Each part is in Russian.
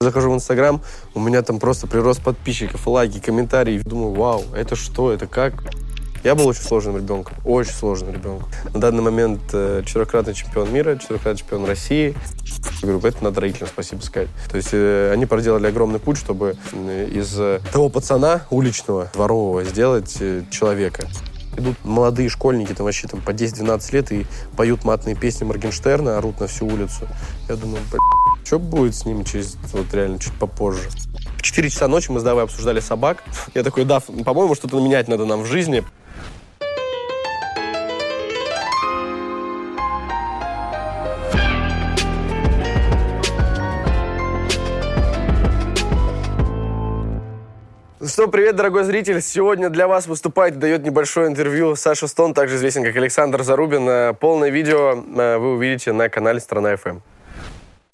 Захожу в Инстаграм, у меня там просто прирост подписчиков, лайки, комментарии. Думаю, вау, это что, это как? Я был очень сложным ребенком, очень сложным ребенком. На данный момент э, четырехкратный чемпион мира, четырехкратный чемпион России. Я говорю, это надо родителям спасибо сказать. То есть э, они проделали огромный путь, чтобы э, из э, того пацана уличного, дворового сделать э, человека. Идут молодые школьники, там вообще там по 10-12 лет, и поют матные песни Моргенштерна, орут на всю улицу. Я думаю, что будет с ним через, вот реально, чуть попозже? В 4 часа ночи мы с Давой обсуждали собак. Я такой, да, по-моему, что-то менять надо нам в жизни. Что, привет, дорогой зритель. Сегодня для вас выступает и дает небольшое интервью Саша Стон, также известен как Александр Зарубин. Э, Полное видео э, вы увидите на канале «Страна FM».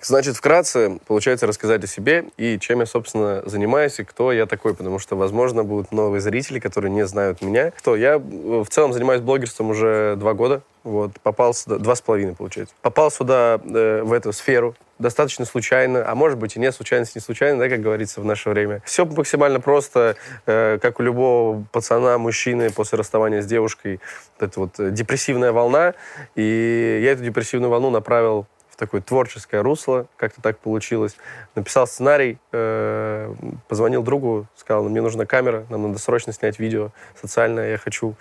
Значит, вкратце, получается рассказать о себе и чем я, собственно, занимаюсь и кто я такой, потому что, возможно, будут новые зрители, которые не знают меня. Кто? Я в целом занимаюсь блогерством уже два года, вот, попал сюда, два с половиной, получается. Попал сюда, э, в эту сферу, достаточно случайно, а может быть и не случайность, не случайно, да, как говорится в наше время. Все максимально просто, э, как у любого пацана, мужчины после расставания с девушкой, вот эта вот депрессивная волна, и я эту депрессивную волну направил в такое творческое русло, как-то так получилось. Написал сценарий, э, позвонил другу, сказал, мне нужна камера, нам надо срочно снять видео социальное, я хочу.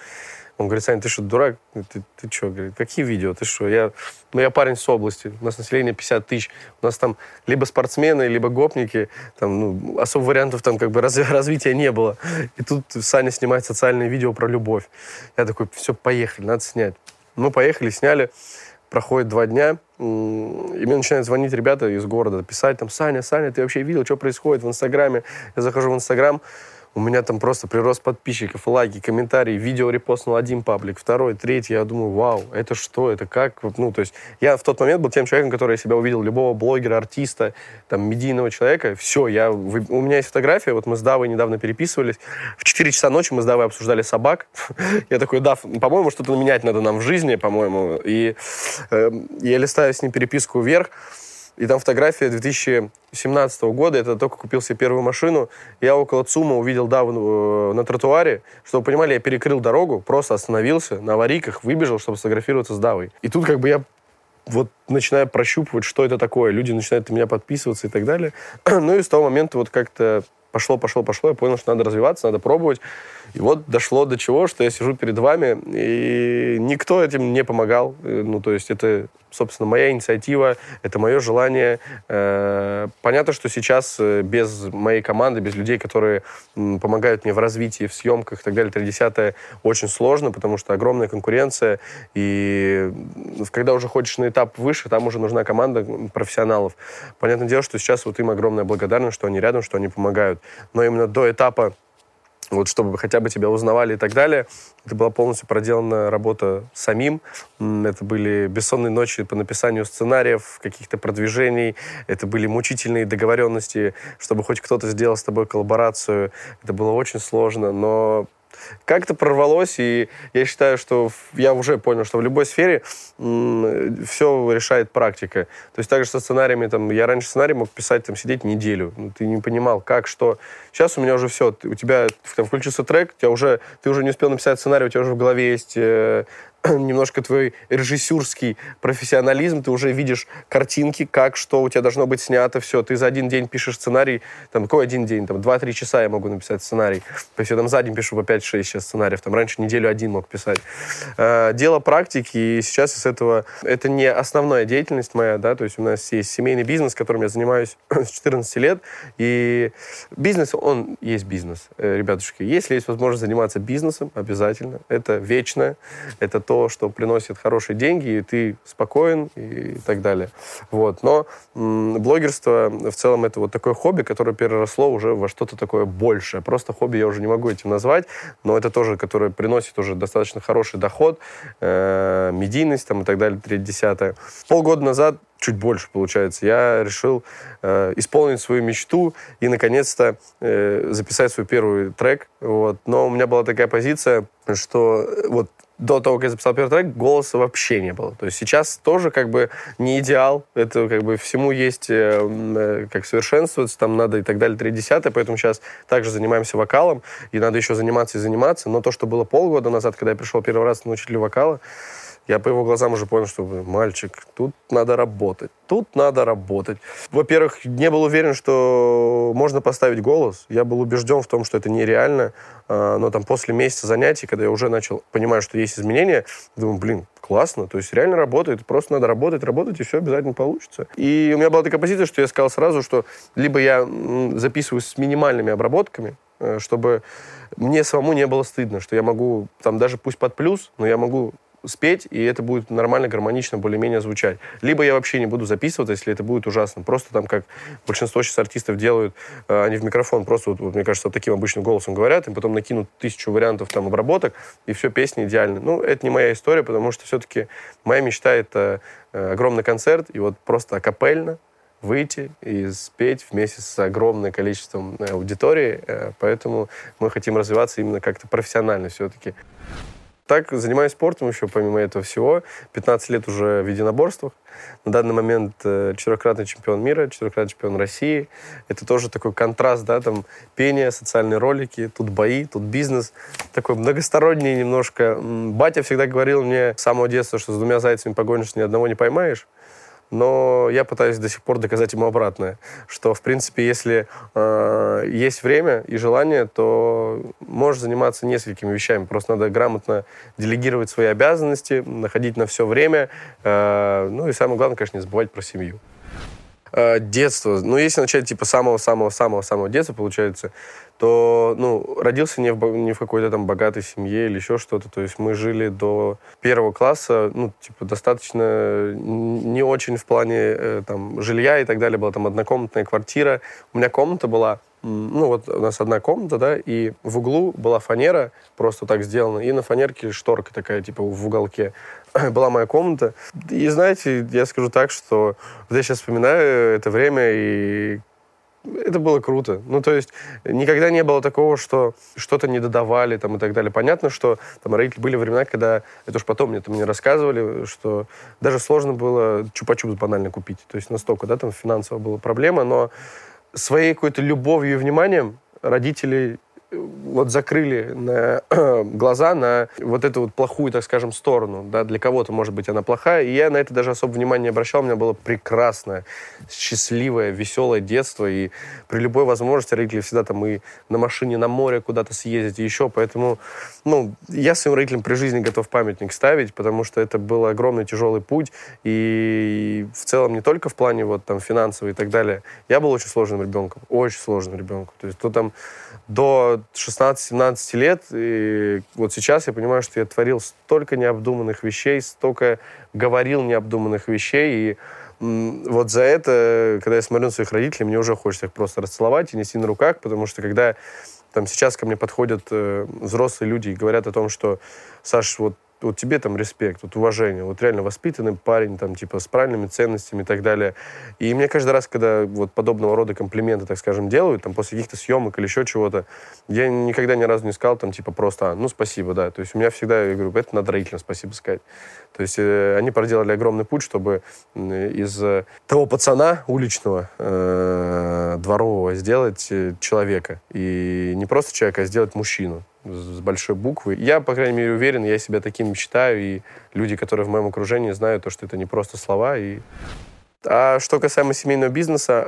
Он говорит, Саня, ты что, дурак? Ты, ты что? Говорит, какие видео? Ты что? Я, ну, я парень с области, у нас население 50 тысяч, у нас там либо спортсмены, либо гопники, там, ну, особо вариантов там как бы раз, развития не было. И тут Саня снимает социальное видео про любовь. Я такой, все, поехали, надо снять. Мы поехали, сняли проходит два дня, и мне начинают звонить ребята из города, писать там, Саня, Саня, ты вообще видел, что происходит в Инстаграме? Я захожу в Инстаграм, у меня там просто прирост подписчиков, лайки, комментарии, видео репостнул один паблик, второй, третий. Я думаю, вау, это что, это как? Ну, то есть я в тот момент был тем человеком, который себя увидел, любого блогера, артиста, там, медийного человека. Все, я, у меня есть фотография, вот мы с Давой недавно переписывались. В 4 часа ночи мы с Давой обсуждали собак. я такой, Дав, по-моему, что-то менять надо нам в жизни, по-моему. И э, я листаю с ним переписку вверх, и там фотография 2017 года, это только купил себе первую машину. Я около ЦУМа увидел Даву э, на тротуаре. Чтобы вы понимали, я перекрыл дорогу, просто остановился, на аварийках выбежал, чтобы сфотографироваться с Давой. И тут как бы я вот начинаю прощупывать, что это такое. Люди начинают на меня подписываться и так далее. ну и с того момента вот как-то пошло, пошло, пошло. Я понял, что надо развиваться, надо пробовать. И вот дошло до чего, что я сижу перед вами, и никто этим не помогал. Э, ну, то есть это, собственно, моя инициатива, это мое желание. Э, понятно, что сейчас э, без моей команды, без людей, которые помогают мне в развитии, в съемках и так далее, 30 очень сложно, потому что огромная конкуренция, и когда уже ходишь на этап выше, там уже нужна команда профессионалов. Понятное дело, что сейчас вот им огромная благодарность, что они рядом, что они помогают. Но именно до этапа вот чтобы хотя бы тебя узнавали и так далее. Это была полностью проделана работа самим. Это были бессонные ночи по написанию сценариев, каких-то продвижений. Это были мучительные договоренности, чтобы хоть кто-то сделал с тобой коллаборацию. Это было очень сложно, но как-то прорвалось, и я считаю, что я уже понял, что в любой сфере все решает практика. То есть также со сценариями, там, я раньше сценарий мог писать, там, сидеть неделю. Ну, ты не понимал, как, что. Сейчас у меня уже все. У тебя там, включился трек, у тебя уже, ты уже не успел написать сценарий, у тебя уже в голове есть э, немножко твой режиссерский профессионализм, ты уже видишь картинки, как, что у тебя должно быть снято, все. Ты за один день пишешь сценарий, там, какой один день? Там, два-три часа я могу написать сценарий. То есть я там за день пишу по 5-6 сейчас сценариев, там, раньше неделю один мог писать. Э, дело практики, и сейчас из этого... Это не основная деятельность моя, да, то есть у нас есть семейный бизнес, которым я занимаюсь с 14 лет, и бизнес, он есть бизнес, э, ребятушки. Если есть возможность заниматься бизнесом, обязательно. Это вечно, это то, то, что приносит хорошие деньги, и ты спокоен и так далее. Вот. Но м- блогерство в целом это вот такое хобби, которое переросло уже во что-то такое большее. Просто хобби я уже не могу этим назвать, но это тоже, которое приносит уже достаточно хороший доход, э- медийность там и так далее, 30 Полгода назад чуть больше, получается. Я решил э, исполнить свою мечту и, наконец-то, э, записать свой первый трек. Вот. Но у меня была такая позиция, что вот до того, как я записал первый трек, голоса вообще не было. То есть сейчас тоже как бы не идеал. Это как бы всему есть э, э как совершенствоваться, там надо и так далее, 3 десятое. Поэтому сейчас также занимаемся вокалом, и надо еще заниматься и заниматься. Но то, что было полгода назад, когда я пришел первый раз на учителя вокала, я по его глазам уже понял, что мальчик, тут надо работать. Тут надо работать. Во-первых, не был уверен, что можно поставить голос. Я был убежден в том, что это нереально. А, но там после месяца занятий, когда я уже начал понимать, что есть изменения, думаю, блин, классно, то есть реально работает, просто надо работать, работать, и все обязательно получится. И у меня была такая позиция, что я сказал сразу, что либо я записываюсь с минимальными обработками, э, чтобы мне самому не было стыдно, что я могу, там даже пусть под плюс, но я могу спеть, и это будет нормально, гармонично, более-менее звучать. Либо я вообще не буду записываться, если это будет ужасно. Просто там, как большинство сейчас артистов делают, э, они в микрофон просто, вот, вот, мне кажется, вот таким обычным голосом говорят, и потом накинут тысячу вариантов там обработок, и все, песни идеальны. Ну, это не моя история, потому что все-таки моя мечта — это э, огромный концерт, и вот просто акапельно выйти и спеть вместе с огромным количеством э, аудитории. Поэтому мы хотим развиваться именно как-то профессионально все-таки. Так, занимаюсь спортом еще, помимо этого всего. 15 лет уже в единоборствах. На данный момент э, четырехкратный чемпион мира, четырехкратный чемпион России. Это тоже такой контраст, да, там пение, социальные ролики, тут бои, тут бизнес. Такой многосторонний немножко. Батя всегда говорил мне с самого детства, что с двумя зайцами погонишь, ни одного не поймаешь но я пытаюсь до сих пор доказать ему обратное, что, в принципе, если э, есть время и желание, то можешь заниматься несколькими вещами. Просто надо грамотно делегировать свои обязанности, находить на все время, э, ну и самое главное, конечно, не забывать про семью. Э, детство. Ну, если начать, типа, самого-самого-самого-самого детства, получается, то, ну, родился не в, не в какой-то там богатой семье или еще что-то. То есть мы жили до первого класса, ну, типа, достаточно не очень в плане э, там жилья и так далее. Была там однокомнатная квартира. У меня комната была ну, вот у нас одна комната, да, и в углу была фанера, просто так сделана, и на фанерке шторка такая, типа, в уголке. была моя комната. И знаете, я скажу так, что вот я сейчас вспоминаю это время, и это было круто. Ну, то есть никогда не было такого, что что-то не додавали там, и так далее. Понятно, что там родители были времена, когда, это уж потом мне там не рассказывали, что даже сложно было чупа-чупс банально купить. То есть настолько, да, там финансово была проблема, но своей какой-то любовью и вниманием родители вот закрыли на, глаза на вот эту вот плохую, так скажем, сторону. Да? Для кого-то, может быть, она плохая. И я на это даже особо внимания не обращал. У меня было прекрасное, счастливое, веселое детство. И при любой возможности родители всегда там и на машине на море куда-то съездить, и еще. Поэтому, ну, я своим родителям при жизни готов памятник ставить, потому что это был огромный тяжелый путь. И в целом не только в плане вот там финансового и так далее. Я был очень сложным ребенком. Очень сложным ребенком. То есть то там до 16-17 лет, и вот сейчас я понимаю, что я творил столько необдуманных вещей, столько говорил необдуманных вещей, и вот за это, когда я смотрю на своих родителей, мне уже хочется их просто расцеловать и нести на руках, потому что когда там сейчас ко мне подходят э, взрослые люди и говорят о том, что Саш, вот вот тебе там респект, вот уважение, вот реально воспитанный парень, там, типа, с правильными ценностями и так далее. И мне каждый раз, когда вот подобного рода комплименты, так скажем, делают, там, после каких-то съемок или еще чего-то, я никогда ни разу не сказал, там, типа, просто, а, ну, спасибо, да. То есть у меня всегда, я говорю, это надо родителям спасибо сказать. То есть э, они проделали огромный путь, чтобы из того пацана уличного, э, дворового сделать э, человека. И не просто человека, а сделать мужчину с большой буквы. Я, по крайней мере, уверен, я себя таким считаю, и люди, которые в моем окружении, знают то, что это не просто слова. И... А что касаемо семейного бизнеса,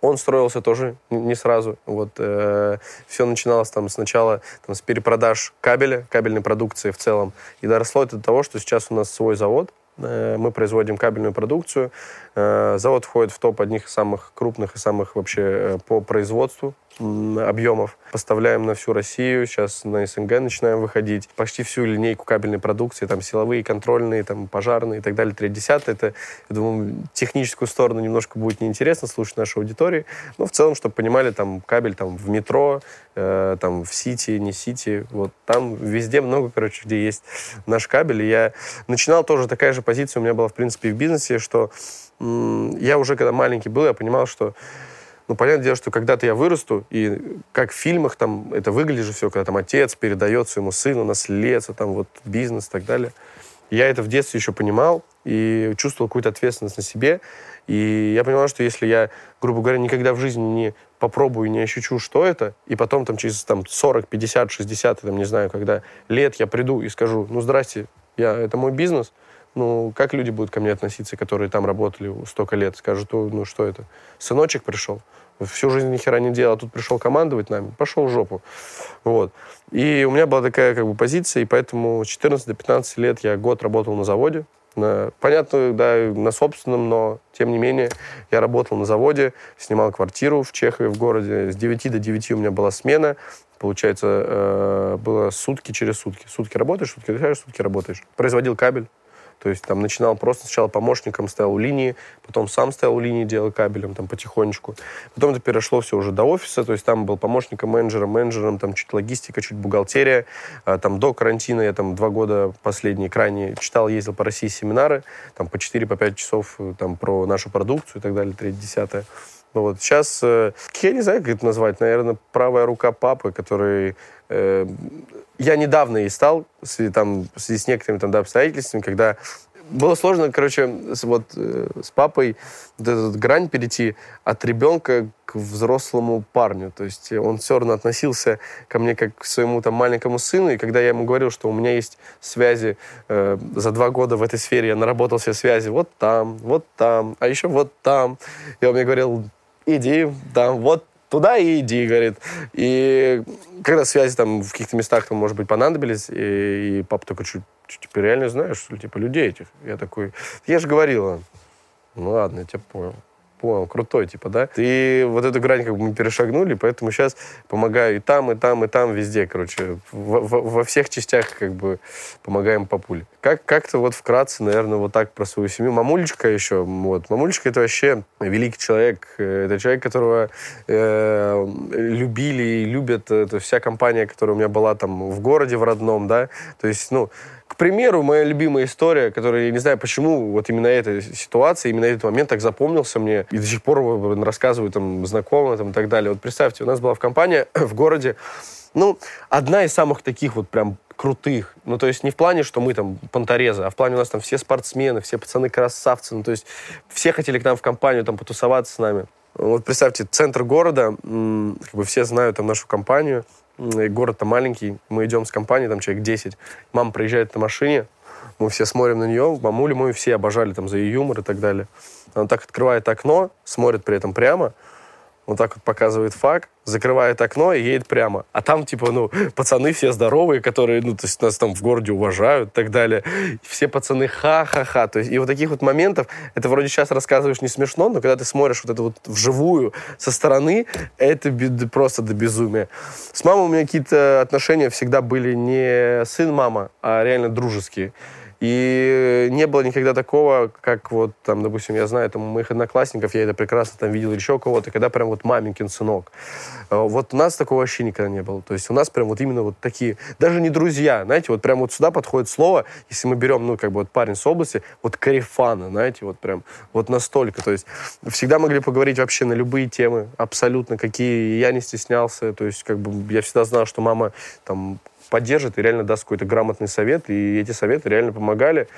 он строился тоже не сразу. Вот э, все начиналось там сначала там, с перепродаж кабеля, кабельной продукции в целом, и доросло это до того, что сейчас у нас свой завод, э, мы производим кабельную продукцию. Э, завод входит в топ одних из самых крупных и самых вообще э, по производству объемов. Поставляем на всю Россию, сейчас на СНГ начинаем выходить. Почти всю линейку кабельной продукции, там силовые, контрольные, там пожарные и так далее, 3 10 Это, я думаю, техническую сторону немножко будет неинтересно слушать нашей аудитории. Но в целом, чтобы понимали, там кабель там в метро, э, там в Сити, не Сити, вот там везде много, короче, где есть наш кабель. И я начинал тоже такая же позиция у меня была, в принципе, в бизнесе, что я уже, когда маленький был, я понимал, что ну, понятное дело, что когда-то я вырасту, и как в фильмах там это выглядит же все, когда там отец передает своему сыну наследство, там вот бизнес и так далее. Я это в детстве еще понимал и чувствовал какую-то ответственность на себе. И я понимал, что если я, грубо говоря, никогда в жизни не попробую, не ощущу, что это, и потом там через там, 40, 50, 60, там, не знаю, когда лет я приду и скажу, ну, здрасте, я, это мой бизнес, ну, как люди будут ко мне относиться, которые там работали столько лет? Скажут, ну, что это? Сыночек пришел? Всю жизнь ни хера не делал, а тут пришел командовать нами, пошел в жопу. Вот. И у меня была такая как бы позиция, и поэтому с 14 до 15 лет я год работал на заводе, на, понятно, да, на собственном, но тем не менее я работал на заводе, снимал квартиру в Чехове, в городе. С 9 до 9 у меня была смена. Получается, э, было сутки через сутки. Сутки работаешь, сутки отдыхаешь, сутки работаешь. Производил кабель, то есть там начинал просто сначала помощником, стоял у линии, потом сам стоял у линии, делал кабелем там потихонечку. Потом это перешло все уже до офиса, то есть там был помощником менеджера, менеджером, там чуть логистика, чуть бухгалтерия. А, там до карантина я там два года последние крайне читал, ездил по России семинары, там по 4-5 по часов э, там про нашу продукцию и так далее, 3-10. Ну вот сейчас, э, я не знаю, как это назвать, наверное, правая рука папы, который э, я недавно и стал, с, там, в связи с некоторыми там, да, обстоятельствами, когда было сложно, короче, с, вот э, с папой вот эту грань перейти от ребенка к взрослому парню. То есть он все равно относился ко мне как к своему там маленькому сыну. И когда я ему говорил, что у меня есть связи э, за два года в этой сфере, я наработал все связи вот там, вот там, а еще вот там. И он мне говорил, иди там, вот туда и иди, говорит. И когда связи там в каких-то местах, там, может быть, понадобились, и, и папа такой, что, типа, реально знаешь, что ли, типа, людей этих? Я такой, я же говорила. Ну ладно, я тебя понял понял, крутой, типа, да. И вот эту грань как бы мы перешагнули, поэтому сейчас помогаю и там, и там, и там, везде, короче. В, в, во всех частях как бы помогаем папуле. Как, как-то вот вкратце, наверное, вот так про свою семью. Мамулечка еще, вот. Мамулечка это вообще великий человек. Это человек, которого э, любили и любят. Это вся компания, которая у меня была там в городе, в родном, да. То есть, ну, к примеру, моя любимая история, которая, я не знаю почему, вот именно эта ситуация, именно этот момент так запомнился мне, и до сих пор рассказываю там знакомым там, и так далее. Вот представьте, у нас была в компании в городе, ну, одна из самых таких вот прям крутых. Ну, то есть не в плане, что мы там понторезы, а в плане у нас там все спортсмены, все пацаны красавцы. Ну, то есть все хотели к нам в компанию там потусоваться с нами. Вот представьте, центр города, как бы все знают там нашу компанию, город-то маленький, мы идем с компанией, там человек 10, мама приезжает на машине, мы все смотрим на нее, мамулю мою все обожали там за ее юмор и так далее. Она так открывает окно, смотрит при этом прямо, вот так вот показывает факт, закрывает окно и едет прямо. А там, типа, ну, пацаны все здоровые, которые, ну, то есть нас там в городе уважают и так далее. И все пацаны ха-ха-ха. То есть, и вот таких вот моментов, это вроде сейчас рассказываешь не смешно, но когда ты смотришь вот это вот вживую со стороны, это просто до безумия. С мамой у меня какие-то отношения всегда были не сын-мама, а реально дружеские. И не было никогда такого, как вот там, допустим, я знаю там, моих одноклассников, я это прекрасно там видел, еще кого-то, когда прям вот маменькин сынок. Э, вот у нас такого вообще никогда не было. То есть у нас прям вот именно вот такие, даже не друзья, знаете, вот прям вот сюда подходит слово, если мы берем, ну, как бы вот парень с области, вот карифана, знаете, вот прям вот настолько. То есть всегда могли поговорить вообще на любые темы, абсолютно какие, я не стеснялся, то есть как бы я всегда знал, что мама там поддержит и реально даст какой-то грамотный совет. И эти советы реально помогали.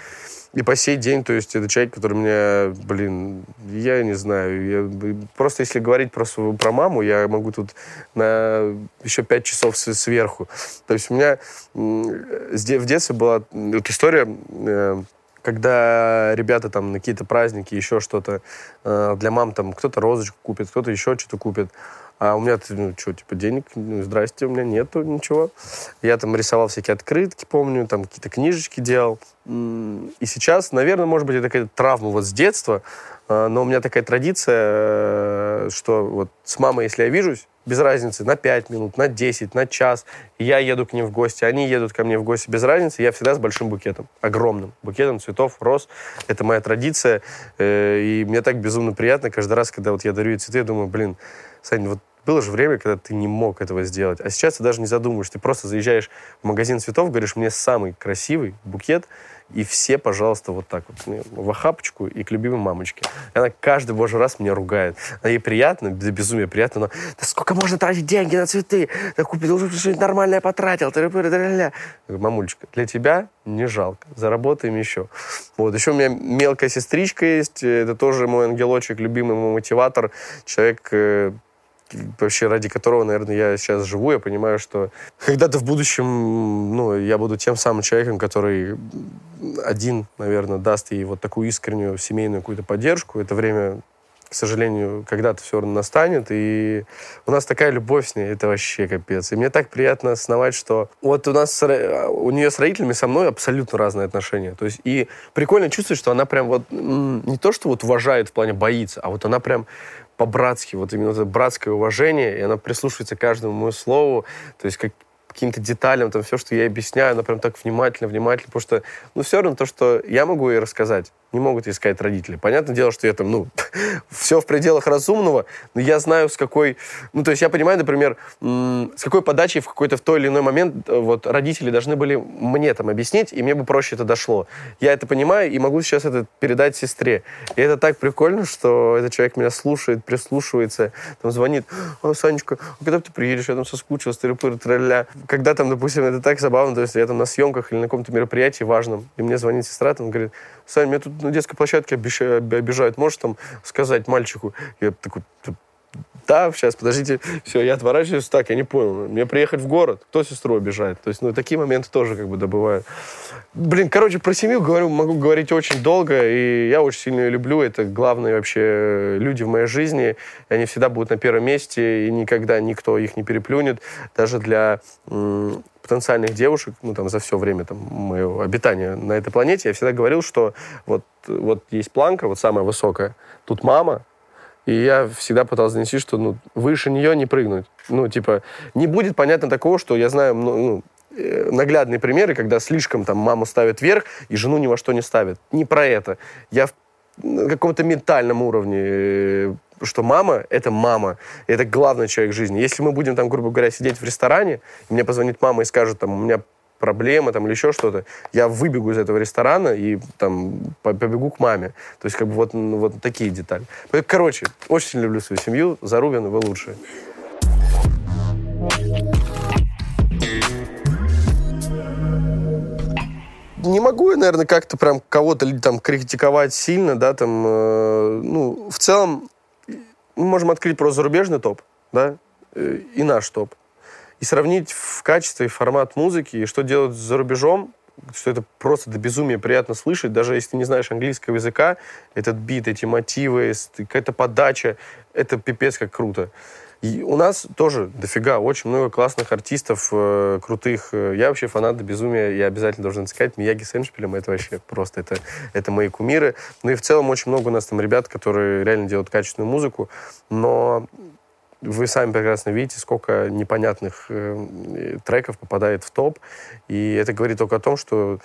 И по сей день, то есть это человек, который мне, блин, я не знаю, я, просто если говорить про, про маму, я могу тут на еще пять часов сверху. То есть у меня в детстве была вот история, э, когда ребята там на какие-то праздники, еще что-то, э, для мам там кто-то розочку купит, кто-то еще что-то купит. А у меня, ну, что, типа, денег, ну, здрасте, у меня нету ничего. Я там рисовал всякие открытки, помню, там какие-то книжечки делал. И сейчас, наверное, может быть, это какая-то травма вот с детства, а, но у меня такая традиция, э, что вот с мамой, если я вижусь, без разницы, на 5 минут, на 10, на час, я еду к ним в гости, они едут ко мне в гости, без разницы, я всегда с большим букетом, огромным букетом цветов, роз. Это моя традиция, э, и мне так безумно приятно каждый раз, когда вот я дарю цветы, я думаю, блин, Сань, вот было же время, когда ты не мог этого сделать. А сейчас ты даже не задумываешь. Ты просто заезжаешь в магазин цветов, говоришь, мне самый красивый букет, и все, пожалуйста, вот так вот, в охапочку и к любимой мамочке. И она каждый божий раз меня ругает. А ей приятно, да безумие приятно, но да сколько можно тратить деньги на цветы? Да купи, должен что-нибудь нормальное потратил. Я говорю, мамулечка, для тебя не жалко, заработаем еще. Вот, еще у меня мелкая сестричка есть, это тоже мой ангелочек, любимый мой мотиватор, человек, э, вообще ради которого, наверное, я сейчас живу, я понимаю, что когда-то в будущем, ну, я буду тем самым человеком, который один, наверное, даст ей вот такую искреннюю семейную какую-то поддержку. Это время к сожалению, когда-то все равно настанет, и у нас такая любовь с ней, это вообще капец. И мне так приятно осознавать, что вот у нас, у нее с родителями со мной абсолютно разные отношения. То есть, и прикольно чувствовать, что она прям вот не то, что вот уважает в плане боится, а вот она прям по-братски, вот именно это братское уважение, и она прислушивается каждому моему слову, то есть как каким-то деталям, там все, что я объясняю, она прям так внимательно, внимательно, потому что, ну, все равно то, что я могу ей рассказать, не могут ей сказать родители. Понятное дело, что я там, ну, все в пределах разумного, но я знаю, с какой... Ну, то есть я понимаю, например, с какой подачей в какой-то в той или иной момент э, вот родители должны были мне там объяснить, и мне бы проще это дошло. Я это понимаю и могу сейчас это передать сестре. И это так прикольно, что этот человек меня слушает, прислушивается, там звонит, о, Санечка, а когда ты приедешь? Я там соскучился, тыры-пыры, тролля. Когда там, допустим, это так забавно, то есть я там на съемках или на каком-то мероприятии важном, и мне звонит сестра, там говорит, Саня, меня тут на детской площадке обижают, можешь там сказать мальчику? Я такой, да, сейчас, подождите, все, я отворачиваюсь, так, я не понял, мне приехать в город, кто сестру обижает? То есть, ну, такие моменты тоже как бы добывают. Блин, короче, про семью говорю, могу говорить очень долго, и я очень сильно ее люблю, это главные вообще люди в моей жизни, они всегда будут на первом месте, и никогда никто их не переплюнет, даже для потенциальных девушек, ну, там, за все время там, моего обитания на этой планете, я всегда говорил, что вот, вот есть планка, вот самая высокая, тут мама, и я всегда пытался донести, что ну, выше нее не прыгнуть. Ну, типа, не будет понятно такого, что я знаю ну, ну э, наглядные примеры, когда слишком там маму ставят вверх и жену ни во что не ставят. Не про это. Я в каком-то ментальном уровне э, что мама — это мама, это главный человек в жизни. Если мы будем там, грубо говоря, сидеть в ресторане, и мне позвонит мама и скажет, там, у меня проблема там или еще что-то, я выбегу из этого ресторана и там побегу к маме. То есть как бы вот, ну, вот такие детали. Короче, очень люблю свою семью. Зарубин, вы лучшие. не могу я, наверное, как-то прям кого-то там критиковать сильно, да, там, э, ну, в целом мы можем открыть просто зарубежный топ, да, э, и наш топ, и сравнить в качестве формат музыки, и что делать за рубежом, что это просто до безумия приятно слышать, даже если ты не знаешь английского языка, этот бит, эти мотивы, какая-то подача, это пипец как круто. И у нас тоже дофига, очень много классных артистов, э, крутых. Я вообще фанат до безумия, я обязательно должен сказать, Мияги с Эншпилем, это вообще просто, это, это мои кумиры. Ну и в целом очень много у нас там ребят, которые реально делают качественную музыку, но вы сами прекрасно видите, сколько непонятных э, треков попадает в топ, и это говорит только о том, что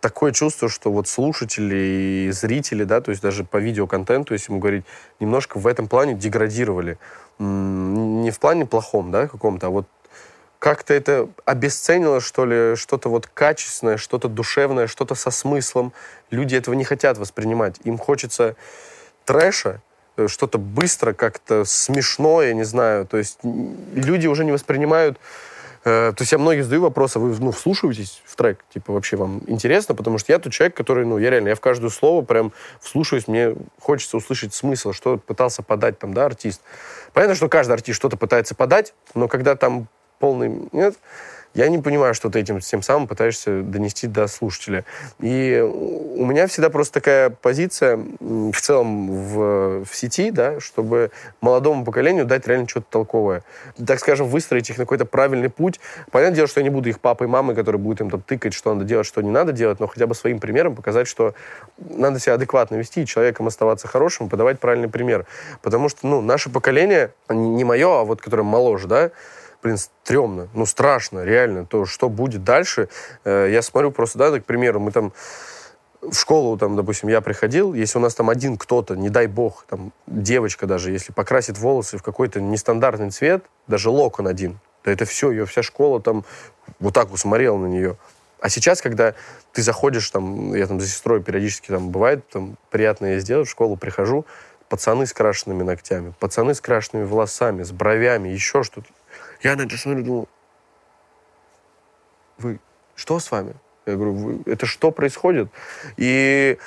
такое чувство, что вот слушатели и зрители, да, то есть даже по видеоконтенту, если мы говорить, немножко в этом плане деградировали. Не в плане плохом, да, каком-то, а вот как-то это обесценило, что ли, что-то вот качественное, что-то душевное, что-то со смыслом. Люди этого не хотят воспринимать. Им хочется трэша, э, что-то быстро, как-то смешно, я не знаю. То есть люди уже не воспринимают Э, то есть я многие задаю вопросы, вы ну, вслушиваетесь в трек, типа вообще вам интересно, потому что я тот человек, который, ну, я реально, я в каждое слово прям вслушиваюсь, мне хочется услышать смысл, что пытался подать там, да, артист. Понятно, что каждый артист что-то пытается подать, но когда там полный нет, я не понимаю, что ты этим тем самым пытаешься донести до слушателя. И у меня всегда просто такая позиция в целом в, в сети, да, чтобы молодому поколению дать реально что-то толковое. Так скажем, выстроить их на какой-то правильный путь. Понятное дело, что я не буду их папой и мамой, которые будут им там тыкать, что надо делать, что не надо делать, но хотя бы своим примером показать, что надо себя адекватно вести, человеком оставаться хорошим, подавать правильный пример. Потому что, ну, наше поколение, не мое, а вот которое моложе, да, блин, стрёмно, ну, страшно, реально, то, что будет дальше. Э, я смотрю просто, да, к примеру, мы там в школу, там, допустим, я приходил, если у нас там один кто-то, не дай бог, там, девочка даже, если покрасит волосы в какой-то нестандартный цвет, даже локон один, да это все, ее вся школа там вот так вот на нее. А сейчас, когда ты заходишь, там, я там за сестрой периодически там бывает, там, приятно я сделаю, в школу прихожу, пацаны с крашенными ногтями, пацаны с крашенными волосами, с бровями, еще что-то. Я на это смотрю, думаю, вы, что с вами? Я говорю, вы, это что происходит? И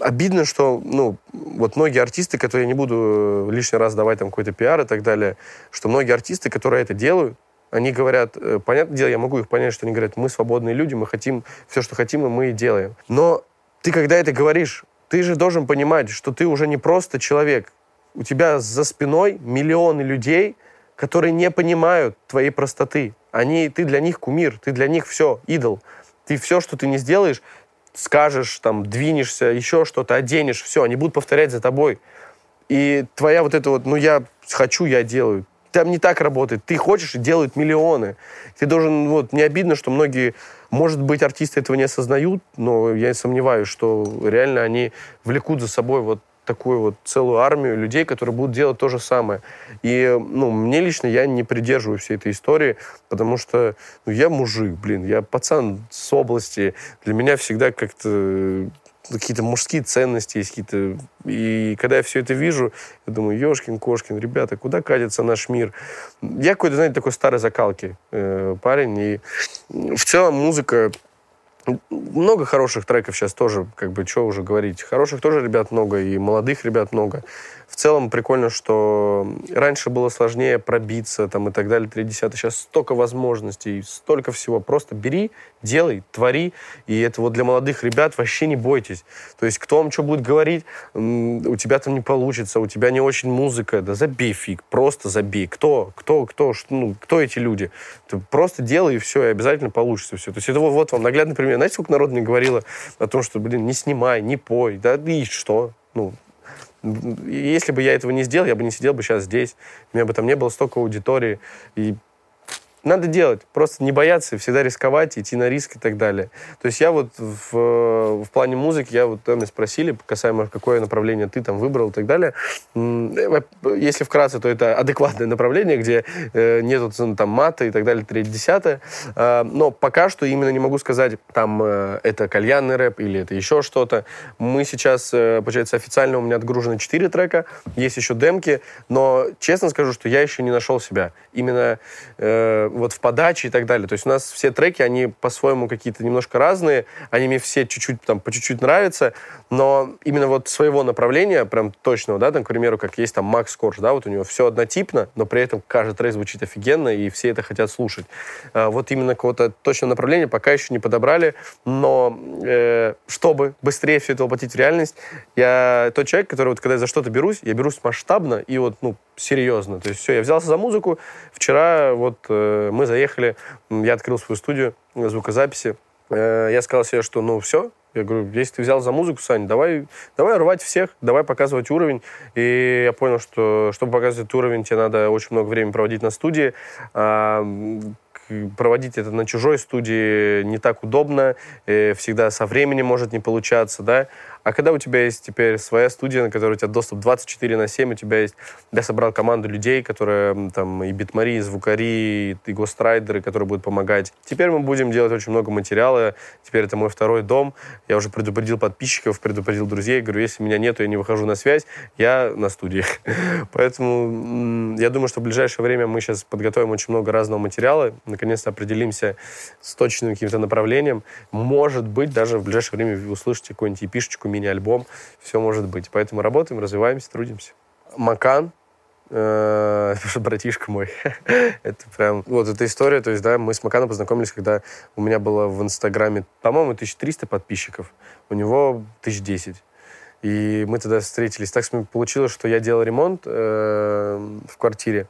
обидно, что, ну, вот многие артисты, которые я не буду лишний раз давать там какой-то пиар и так далее, что многие артисты, которые это делают, они говорят, э, понятное дело, я могу их понять, что они говорят, мы свободные люди, мы хотим все, что хотим, и мы и делаем. Но ты, когда это говоришь, ты же должен понимать, что ты уже не просто человек. У тебя за спиной миллионы людей, которые не понимают твоей простоты. Они, ты для них кумир, ты для них все, идол. Ты все, что ты не сделаешь, скажешь, там, двинешься, еще что-то, оденешь, все, они будут повторять за тобой. И твоя вот эта вот, ну, я хочу, я делаю, там не так работает. Ты хочешь и делают миллионы. Ты должен, вот, не обидно, что многие, может быть, артисты этого не осознают, но я сомневаюсь, что реально они влекут за собой вот такую вот целую армию людей, которые будут делать то же самое. И, ну, мне лично я не придерживаю всей этой истории, потому что ну, я мужик, блин, я пацан с области. Для меня всегда как-то какие-то мужские ценности есть какие-то. И когда я все это вижу, я думаю, ешкин, кошкин, ребята, куда катится наш мир? Я какой-то, знаете, такой старой закалки э, парень. И в целом музыка много хороших треков сейчас тоже, как бы, что уже говорить. Хороших тоже ребят много, и молодых ребят много в целом прикольно, что раньше было сложнее пробиться там и так далее, 30 Сейчас столько возможностей, столько всего. Просто бери, делай, твори. И это вот для молодых ребят вообще не бойтесь. То есть кто вам что будет говорить, у тебя там не получится, у тебя не очень музыка. Да забей фиг, просто забей. Кто, кто, кто, ну, кто эти люди? Ты просто делай и все, и обязательно получится все. То есть это вот, вот вам наглядный пример. Знаете, сколько народ мне говорило о том, что, блин, не снимай, не пой, да и что? Ну, если бы я этого не сделал, я бы не сидел бы сейчас здесь. У меня бы там не было столько аудитории. И надо делать, просто не бояться, всегда рисковать, идти на риск и так далее. То есть я вот в, в плане музыки, я вот меня спросили, касаемо какое направление ты там выбрал и так далее. Если вкратце, то это адекватное направление, где э, нету там мата и так далее, третье, десятое. Э, но пока что именно не могу сказать, там э, это кальянный рэп или это еще что-то. Мы сейчас, э, получается, официально у меня отгружено 4 трека, есть еще демки, но честно скажу, что я еще не нашел себя. Именно э, вот в подаче и так далее. То есть у нас все треки, они по-своему какие-то немножко разные, они мне все чуть-чуть там по чуть-чуть нравятся, но именно вот своего направления, прям точного, да, там, к примеру, как есть там Макс Корж, да, вот у него все однотипно, но при этом каждый трек звучит офигенно, и все это хотят слушать. А, вот именно какого-то точного направления пока еще не подобрали, но э, чтобы быстрее все это воплотить в реальность, я тот человек, который вот когда я за что-то берусь, я берусь масштабно и вот, ну, серьезно. То есть все, я взялся за музыку. Вчера вот э, мы заехали, я открыл свою студию звукозаписи. Э, я сказал себе, что ну все, я говорю, если ты взял за музыку, Сань, давай, давай рвать всех, давай показывать уровень. И я понял, что чтобы показывать уровень, тебе надо очень много времени проводить на студии. А, проводить это на чужой студии не так удобно, э, всегда со временем может не получаться, да. А когда у тебя есть теперь своя студия, на которой у тебя доступ 24 на 7, у тебя есть... Я собрал команду людей, которые там и битмари, и звукари, и гострайдеры, которые будут помогать. Теперь мы будем делать очень много материала. Теперь это мой второй дом. Я уже предупредил подписчиков, предупредил друзей. Говорю, если меня нету, я не выхожу на связь, я на студии. Поэтому я думаю, что в ближайшее время мы сейчас подготовим очень много разного материала. Наконец-то определимся с точным каким-то направлением. Может быть, даже в ближайшее время услышите какую-нибудь эпишечку, мини-альбом, все может быть. Поэтому работаем, развиваемся, трудимся. Макан, э, братишка мой. это прям... Вот эта история, то есть, да, мы с Маканом познакомились, когда у меня было в Инстаграме, по-моему, 1300 подписчиков, у него 1010. И мы тогда встретились. Так получилось, что я делал ремонт э, в квартире.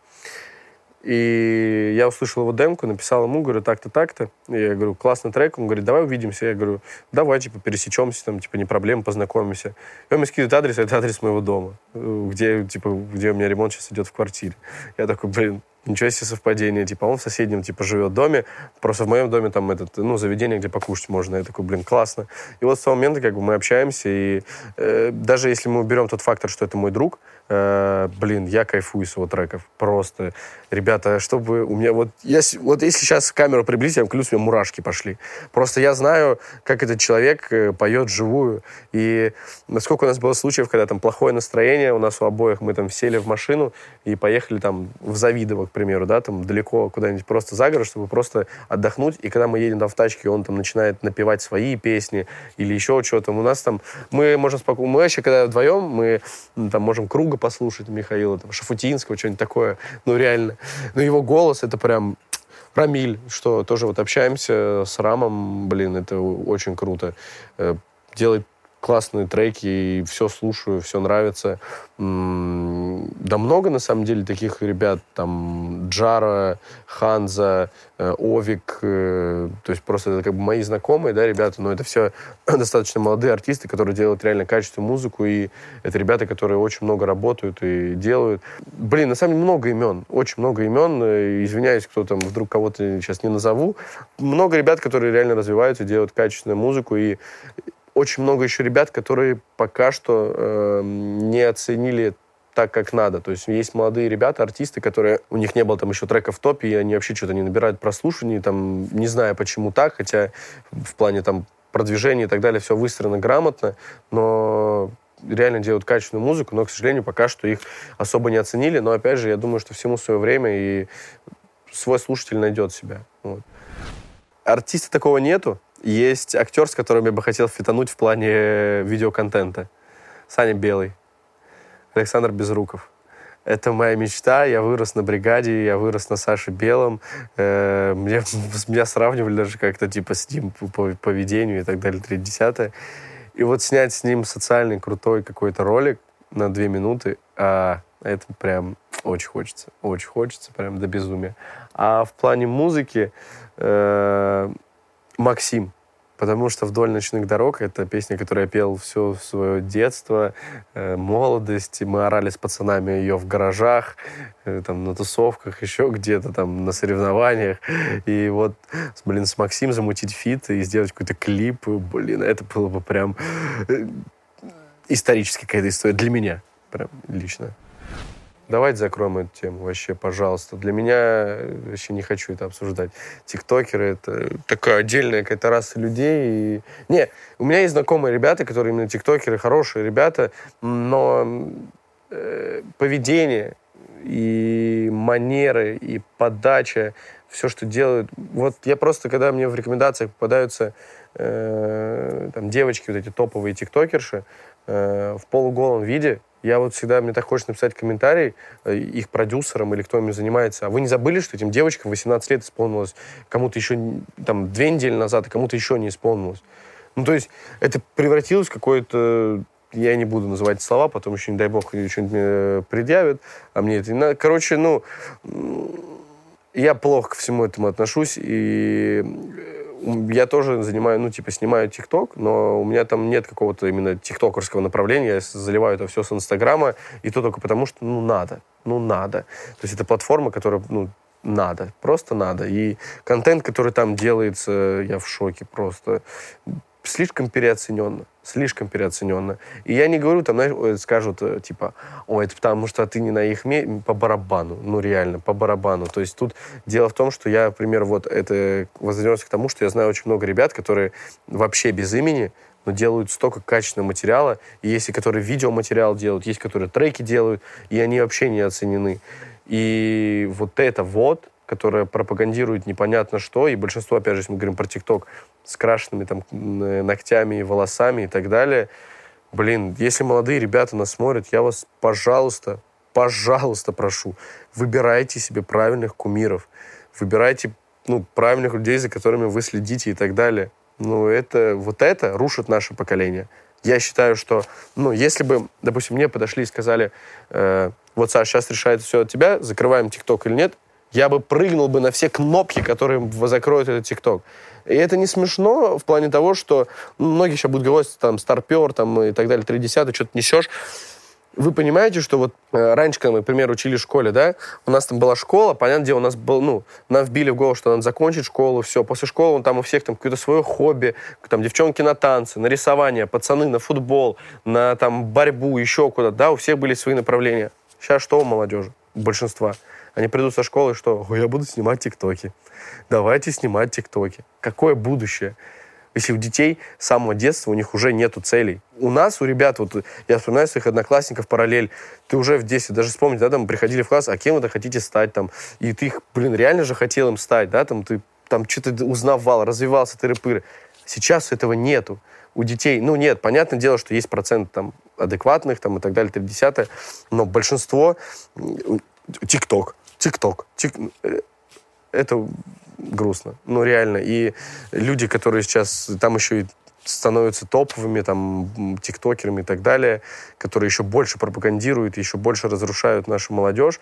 И я услышал его демку, написал ему, говорю, так-то, так-то. Я говорю, классный трек. Он говорит, давай увидимся. Я говорю, давай, типа, пересечемся, там, типа, не проблема, познакомимся. И он мне скидывает адрес, это адрес моего дома, где, типа, где у меня ремонт сейчас идет в квартире. Я такой, блин, ничего себе совпадение, типа, он в соседнем, типа, живет доме, просто в моем доме там этот, ну, заведение, где покушать можно, я такой, блин, классно. И вот с того момента, как бы, мы общаемся, и э, даже если мы уберем тот фактор, что это мой друг, э, блин, я кайфую с его треков, просто. Ребята, чтобы у меня, вот, я, вот если сейчас камеру приблизить, я клянусь, у меня мурашки пошли. Просто я знаю, как этот человек э, поет живую, и насколько у нас было случаев, когда там плохое настроение, у нас у обоих, мы там сели в машину и поехали там в Завидово, к примеру, да, там далеко куда-нибудь просто за город, чтобы просто отдохнуть. И когда мы едем там в тачке, он там начинает напевать свои песни или еще что-то. У нас там, мы можем спокойно, мы вообще, когда вдвоем, мы там можем круга послушать Михаила, там, Шафутинского, что-нибудь такое. Ну, реально. Но его голос, это прям Рамиль, что тоже вот общаемся с Рамом, блин, это очень круто. Э, делать классные треки, и все слушаю, все нравится. Да много, на самом деле, таких ребят. Там Джара, Ханза, э, Овик. Э, то есть просто это как бы мои знакомые, да, ребята, но это все достаточно молодые артисты, которые делают реально качественную музыку, и это ребята, которые очень много работают и делают. Блин, на самом деле много имен, очень много имен. Э, извиняюсь, кто там вдруг кого-то сейчас не назову. Много ребят, которые реально развиваются, делают качественную музыку, и очень много еще ребят, которые пока что э, не оценили так, как надо. То есть есть молодые ребята, артисты, которые... У них не было там еще трека в топе, и они вообще что-то не набирают прослушиваний, там, не знаю, почему так, хотя в плане там продвижения и так далее все выстроено грамотно, но реально делают качественную музыку, но, к сожалению, пока что их особо не оценили. Но, опять же, я думаю, что всему свое время, и свой слушатель найдет себя. Вот. Артиста такого нету, есть актер, с которым я бы хотел фитануть в плане видеоконтента. Саня Белый. Александр Безруков. Это моя мечта. Я вырос на бригаде, я вырос на Саше Белом. Э, меня, меня сравнивали даже как-то типа с ним по поведению и так далее, 30 И вот снять с ним социальный крутой какой-то ролик на две минуты, а это прям очень хочется. Очень хочется, прям до безумия. А в плане музыки э, Максим. Потому что «Вдоль ночных дорог» — это песня, которую я пел все свое детство, э, молодость. Мы орали с пацанами ее в гаражах, э, там, на тусовках, еще где-то там, на соревнованиях. И вот, блин, с Максим замутить фит и сделать какой-то клип, блин, это было бы прям э, историческая какая-то история для меня, прям лично. Давайте закроем эту тему вообще, пожалуйста. Для меня э, вообще не хочу это обсуждать. Тиктокеры — это такая отдельная какая-то раса людей. И... Не, у меня есть знакомые ребята, которые именно тиктокеры, хорошие ребята, но э, поведение и манеры, и подача, все, что делают. Вот я просто, когда мне в рекомендациях попадаются э, там девочки, вот эти топовые тиктокерши, э, в полуголом виде, я вот всегда, мне так хочется написать комментарий э, их продюсерам или кто ими занимается. А вы не забыли, что этим девочкам 18 лет исполнилось, кому-то еще там две недели назад, а кому-то еще не исполнилось. Ну, то есть это превратилось в какое-то я не буду называть слова, потом еще, не дай бог, что-нибудь мне предъявят, а мне это. Короче, ну, я плохо ко всему этому отношусь, и я тоже занимаю, ну, типа, снимаю ТикТок, но у меня там нет какого-то именно тиктокерского направления. Я заливаю это все с Инстаграма, и то только потому, что, ну, надо. Ну, надо. То есть это платформа, которая, ну, надо. Просто надо. И контент, который там делается, я в шоке просто слишком переоцененно. Слишком переоцененно. И я не говорю, там, знаешь, скажут, э, типа, ой, это потому что ты не на их месте, по барабану. Ну, реально, по барабану. То есть тут дело в том, что я, например, вот это возвращаюсь к тому, что я знаю очень много ребят, которые вообще без имени, но делают столько качественного материала. И есть и которые видеоматериал делают, есть которые треки делают, и они вообще не оценены. И вот это вот, которая пропагандирует непонятно что, и большинство, опять же, если мы говорим про ТикТок, с крашенными там ногтями и волосами и так далее, блин, если молодые ребята нас смотрят, я вас, пожалуйста, пожалуйста, прошу, выбирайте себе правильных кумиров, выбирайте ну, правильных людей, за которыми вы следите и так далее. Ну, это, вот это рушит наше поколение. Я считаю, что, ну, если бы, допустим, мне подошли и сказали, э, вот, Саша, сейчас решается все от тебя, закрываем ТикТок или нет, я бы прыгнул бы на все кнопки, которые закроют этот ТикТок. И это не смешно в плане того, что ну, многие сейчас будут говорить, там, старпер, там, и так далее, 30 что-то несешь. вы понимаете, что вот э, раньше, когда мы, например, учили в школе, да, у нас там была школа, понятное дело, у нас был, ну, нам вбили в голову, что надо закончить школу, все, после школы он там у всех там какое-то свое хобби, там девчонки на танцы, на рисование, пацаны на футбол, на там борьбу, еще куда-то, да, у всех были свои направления. Сейчас что у молодежи? Большинства. Они придут со школы, что я буду снимать тиктоки. Давайте снимать тиктоки. Какое будущее? Если у детей с самого детства у них уже нету целей. У нас, у ребят, вот я вспоминаю своих одноклассников параллель, ты уже в детстве, даже вспомнить, да, там приходили в класс, а кем вы хотите стать там? И ты их, блин, реально же хотел им стать, да, там ты там что-то узнавал, развивался, тыры-пыры. Сейчас этого нету. У детей, ну нет, понятное дело, что есть процент там адекватных там и так далее, 30 но большинство ТикТок, ТикТок, тик, э, это грустно. Ну, реально. И люди, которые сейчас там еще и становятся топовыми, там, тиктокерами и так далее, которые еще больше пропагандируют, еще больше разрушают нашу молодежь,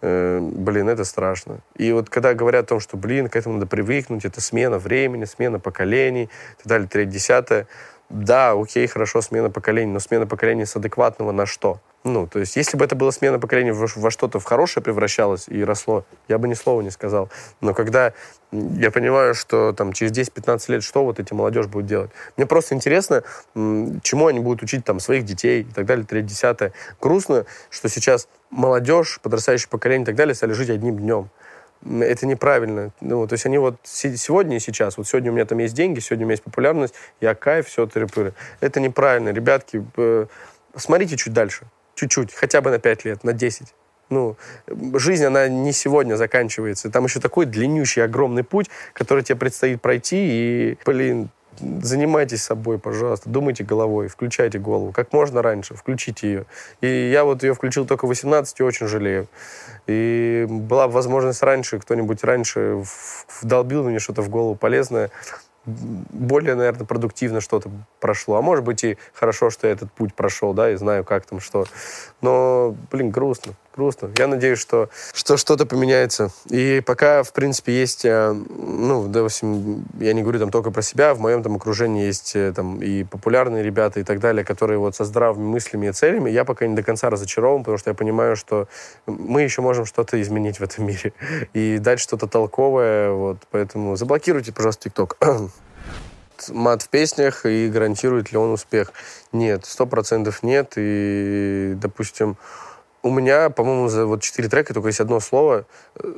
э, блин, это страшно. И вот когда говорят о том, что, блин, к этому надо привыкнуть, это смена времени, смена поколений, и так далее, третье, десятое, да, окей, хорошо, смена поколений, но смена поколений с адекватного на что? Ну, то есть, если бы это была смена поколений во, во что-то в хорошее превращалось и росло, я бы ни слова не сказал. Но когда я понимаю, что там через 10-15 лет что вот эти молодежь будет делать, мне просто интересно, чему они будут учить там своих детей и так далее, третье, десятое. Грустно, что сейчас молодежь, подрастающее поколение и так далее стали жить одним днем это неправильно. Ну, то есть они вот сегодня и сейчас, вот сегодня у меня там есть деньги, сегодня у меня есть популярность, я кайф, все, тыры-пыры. Это неправильно. Ребятки, смотрите чуть дальше чуть-чуть, хотя бы на 5 лет, на 10. Ну, жизнь, она не сегодня заканчивается. Там еще такой длиннющий, огромный путь, который тебе предстоит пройти. И, блин, занимайтесь собой, пожалуйста, думайте головой, включайте голову. Как можно раньше, включите ее. И я вот ее включил только в 18 и очень жалею. И была возможность раньше, кто-нибудь раньше вдолбил мне что-то в голову полезное, более, наверное, продуктивно что-то прошло. А может быть и хорошо, что я этот путь прошел, да, и знаю, как там что. Но, блин, грустно грустно. Я надеюсь, что, что что-то поменяется. И пока, в принципе, есть, э, ну, допустим, я не говорю там только про себя, в моем там окружении есть э, там и популярные ребята и так далее, которые вот со здравыми мыслями и целями. Я пока не до конца разочарован, потому что я понимаю, что мы еще можем что-то изменить в этом мире и дать что-то толковое, вот, поэтому заблокируйте, пожалуйста, ТикТок. мат в песнях и гарантирует ли он успех? Нет, сто процентов нет. И, допустим, у меня, по-моему, за вот четыре трека только есть одно слово. Э,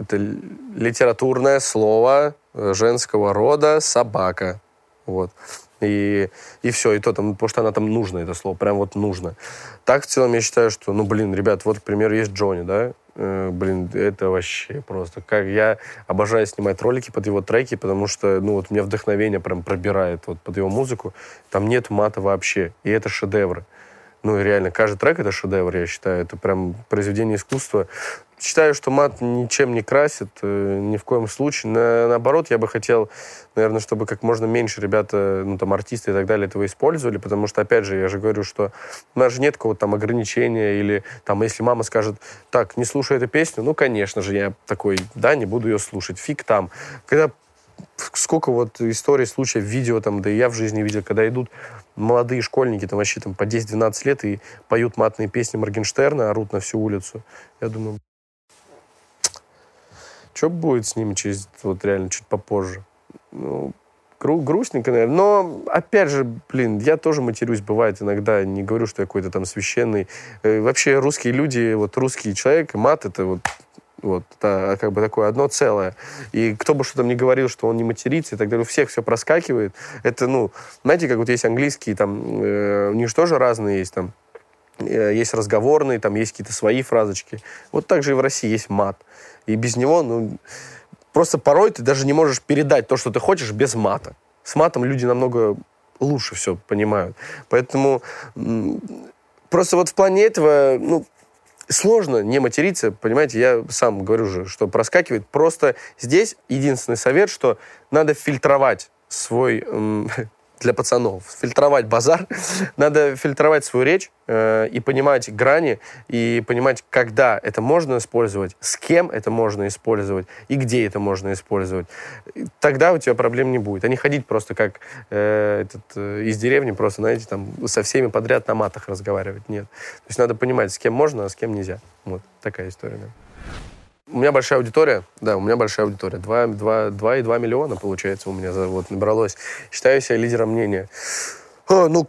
это литературное слово э, женского рода «собака». Вот. И, и все, и то там, потому что она там нужна, это слово, прям вот нужно. Так, в целом, я считаю, что, ну, блин, ребят, вот, к примеру, есть Джонни, да, э, блин, это вообще просто, как я обожаю снимать ролики под его треки, потому что, ну, вот, меня вдохновение прям пробирает вот под его музыку, там нет мата вообще, и это шедевры ну, реально, каждый трек — это шедевр, я считаю. Это прям произведение искусства. Считаю, что мат ничем не красит, э, ни в коем случае. На, наоборот, я бы хотел, наверное, чтобы как можно меньше ребята, ну, там, артисты и так далее этого использовали, потому что, опять же, я же говорю, что у нас же нет какого-то там ограничения, или там, если мама скажет, так, не слушай эту песню, ну, конечно же, я такой, да, не буду ее слушать, фиг там. Когда сколько вот историй, случаев, видео там, да и я в жизни видел, когда идут молодые школьники, там вообще там по 10-12 лет и поют матные песни Моргенштерна, орут на всю улицу. Я думаю, что будет с ними через вот реально чуть попозже? Ну, гру грустненько, наверное. Но, опять же, блин, я тоже матерюсь, бывает иногда. Не говорю, что я какой-то там священный. Э, вообще русские люди, вот русский человек, мат это вот вот, это как бы такое одно целое. И кто бы что там ни говорил, что он не матерится и так далее, у всех все проскакивает. Это, ну, знаете, как вот есть английские, там, э, у них же тоже разные есть, там, э, есть разговорные, там есть какие-то свои фразочки. Вот так же и в России есть мат. И без него, ну, просто порой ты даже не можешь передать то, что ты хочешь, без мата. С матом люди намного лучше все понимают. Поэтому просто вот в плане этого, ну, сложно не материться, понимаете, я сам говорю же, что проскакивает. Просто здесь единственный совет, что надо фильтровать свой, для пацанов. Фильтровать базар. Надо фильтровать свою речь э, и понимать грани, и понимать, когда это можно использовать, с кем это можно использовать и где это можно использовать. Тогда у тебя проблем не будет. А не ходить просто как э, этот, э, из деревни, просто, знаете, там со всеми подряд на матах разговаривать. Нет. То есть надо понимать, с кем можно, а с кем нельзя. Вот такая история. Да. У меня большая аудитория, да, у меня большая аудитория. 2, 2, 2 и 2 миллиона, получается, у меня вот набралось. Считаю себя лидером мнения. А, ну,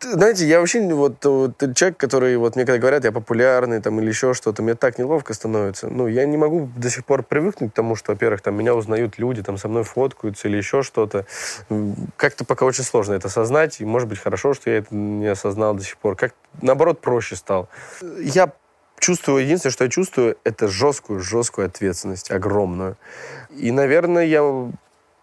знаете, я вообще вот, вот человек, который, вот мне когда говорят, я популярный там или еще что-то, мне так неловко становится. Ну, я не могу до сих пор привыкнуть к тому, что, во-первых, там меня узнают люди, там со мной фоткаются или еще что-то. Как-то пока очень сложно это осознать, и, может быть, хорошо, что я это не осознал до сих пор. Как, наоборот, проще стал. Я чувствую, единственное, что я чувствую, это жесткую, жесткую ответственность, огромную. И, наверное, я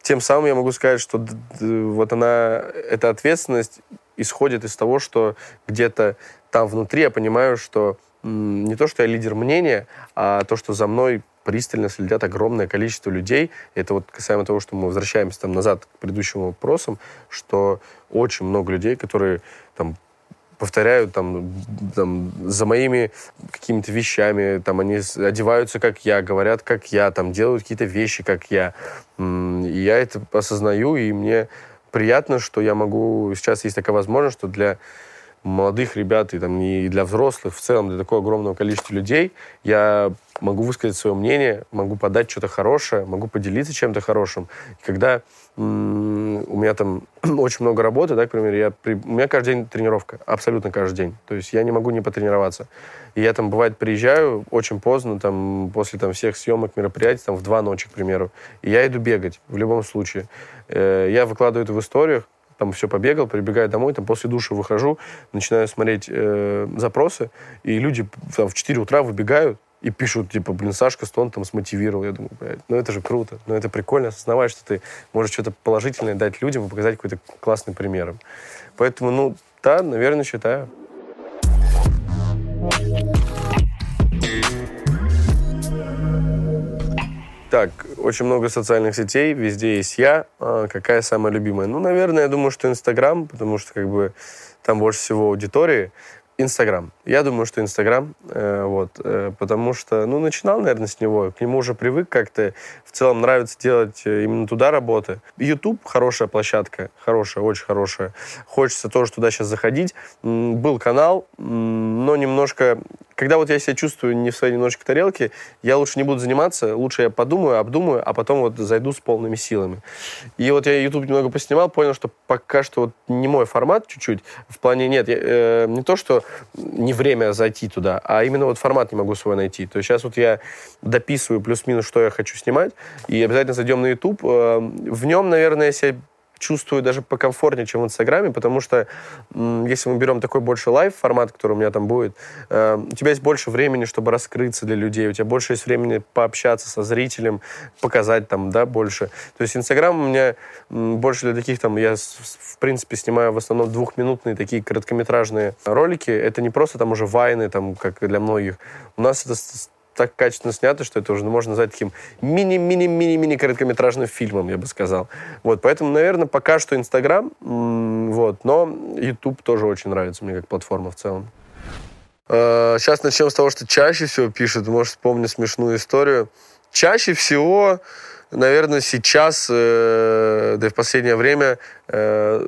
тем самым я могу сказать, что вот она, эта ответственность исходит из того, что где-то там внутри я понимаю, что не то, что я лидер мнения, а то, что за мной пристально следят огромное количество людей. Это вот касаемо того, что мы возвращаемся там назад к предыдущим вопросам, что очень много людей, которые там повторяют там, там за моими какими-то вещами, там они одеваются как я, говорят как я, там делают какие-то вещи как я. И я это осознаю, и мне приятно, что я могу, сейчас есть такая возможность, что для молодых ребят и, там, и для взрослых, в целом для такого огромного количества людей, я могу высказать свое мнение, могу подать что-то хорошее, могу поделиться чем-то хорошим. И когда у меня там очень много работы, да, к примеру, я при... у меня каждый день тренировка, абсолютно каждый день. То есть я не могу не потренироваться. И я там, бывает, приезжаю очень поздно, там, после там, всех съемок, мероприятий, там, в два ночи, к примеру, и я иду бегать в любом случае. Э, я выкладываю это в историях, там все побегал, прибегаю домой, там после душа выхожу, начинаю смотреть э, запросы, и люди там, в 4 утра выбегают, и пишут, типа, блин, Сашка Стон там смотивировал. Я думаю, блядь, ну это же круто, ну это прикольно осознавать, что ты можешь что-то положительное дать людям и показать какой-то классный пример. Поэтому, ну, да, наверное, считаю. Так, очень много социальных сетей, везде есть я. А какая самая любимая? Ну, наверное, я думаю, что Инстаграм, потому что как бы там больше всего аудитории. Инстаграм. Я думаю, что Инстаграм, э, вот, э, потому что, ну, начинал, наверное, с него, к нему уже привык как-то, в целом нравится делать э, именно туда работы. Ютуб хорошая площадка, хорошая, очень хорошая. Хочется тоже туда сейчас заходить. Был канал, но немножко когда вот я себя чувствую не в своей немножечко тарелке, я лучше не буду заниматься, лучше я подумаю, обдумаю, а потом вот зайду с полными силами. И вот я YouTube немного поснимал, понял, что пока что вот не мой формат чуть-чуть, в плане нет, я, э, не то, что не время зайти туда, а именно вот формат не могу свой найти. То есть сейчас вот я дописываю плюс-минус, что я хочу снимать, и обязательно зайдем на YouTube. Э, в нем, наверное, я себя чувствую даже покомфортнее, чем в Инстаграме, потому что если мы берем такой больше live -формат, который у меня там будет, э, у тебя есть больше времени, чтобы раскрыться для людей, у тебя больше есть времени пообщаться со зрителем, показать там, да, больше. То есть Инстаграм у меня больше для таких там, я в принципе снимаю в основном двухминутные такие короткометражные ролики. Это не просто там уже вайны, там, как для многих. У нас это так качественно снято, что это уже можно назвать таким мини-мини-мини-мини короткометражным фильмом, я бы сказал. Вот, поэтому, наверное, пока что Инстаграм, вот, но YouTube тоже очень нравится мне как платформа в целом. Сейчас а, начнем с того, что чаще всего пишут, может, вспомню смешную историю. Чаще всего, наверное, сейчас, э, да и в последнее время, э,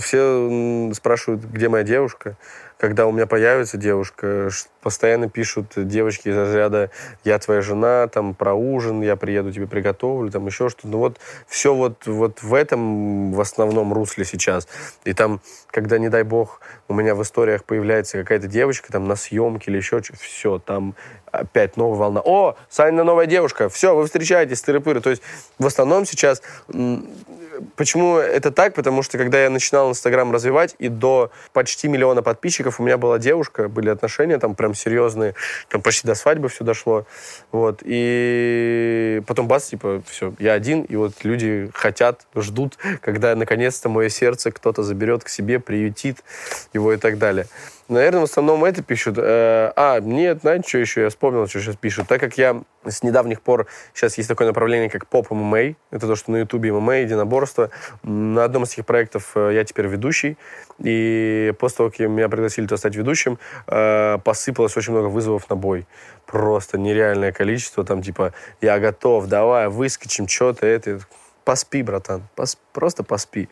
все спрашивают, где моя девушка когда у меня появится девушка, постоянно пишут девочки из разряда «я твоя жена», там, про ужин, я приеду тебе приготовлю, там, еще что-то. Ну вот все вот, вот в этом в основном русле сейчас. И там, когда, не дай бог, у меня в историях появляется какая-то девочка там на съемке или еще что-то, все, там опять новая волна. О, Саня новая девушка, все, вы встречаетесь, тыры-пыры. То есть в основном сейчас Почему это так? Потому что когда я начинал Инстаграм развивать, и до почти миллиона подписчиков у меня была девушка, были отношения там прям серьезные, там почти до свадьбы все дошло. Вот. И потом бац, типа, все, я один, и вот люди хотят, ждут, когда наконец-то мое сердце кто-то заберет к себе, приютит его и так далее. Наверное, в основном это пишут. Э, а, нет, знаете, что еще я вспомнил, что сейчас пишут. Так как я с недавних пор, сейчас есть такое направление, как поп ММА. Это то, что на Ютубе ММА, единоборство. На одном из этих проектов э, я теперь ведущий. И после того, как меня пригласили туда стать ведущим, э, посыпалось очень много вызовов на бой. Просто нереальное количество. Там типа, я готов, давай, выскочим, что-то это поспи, братан, пос, просто поспи.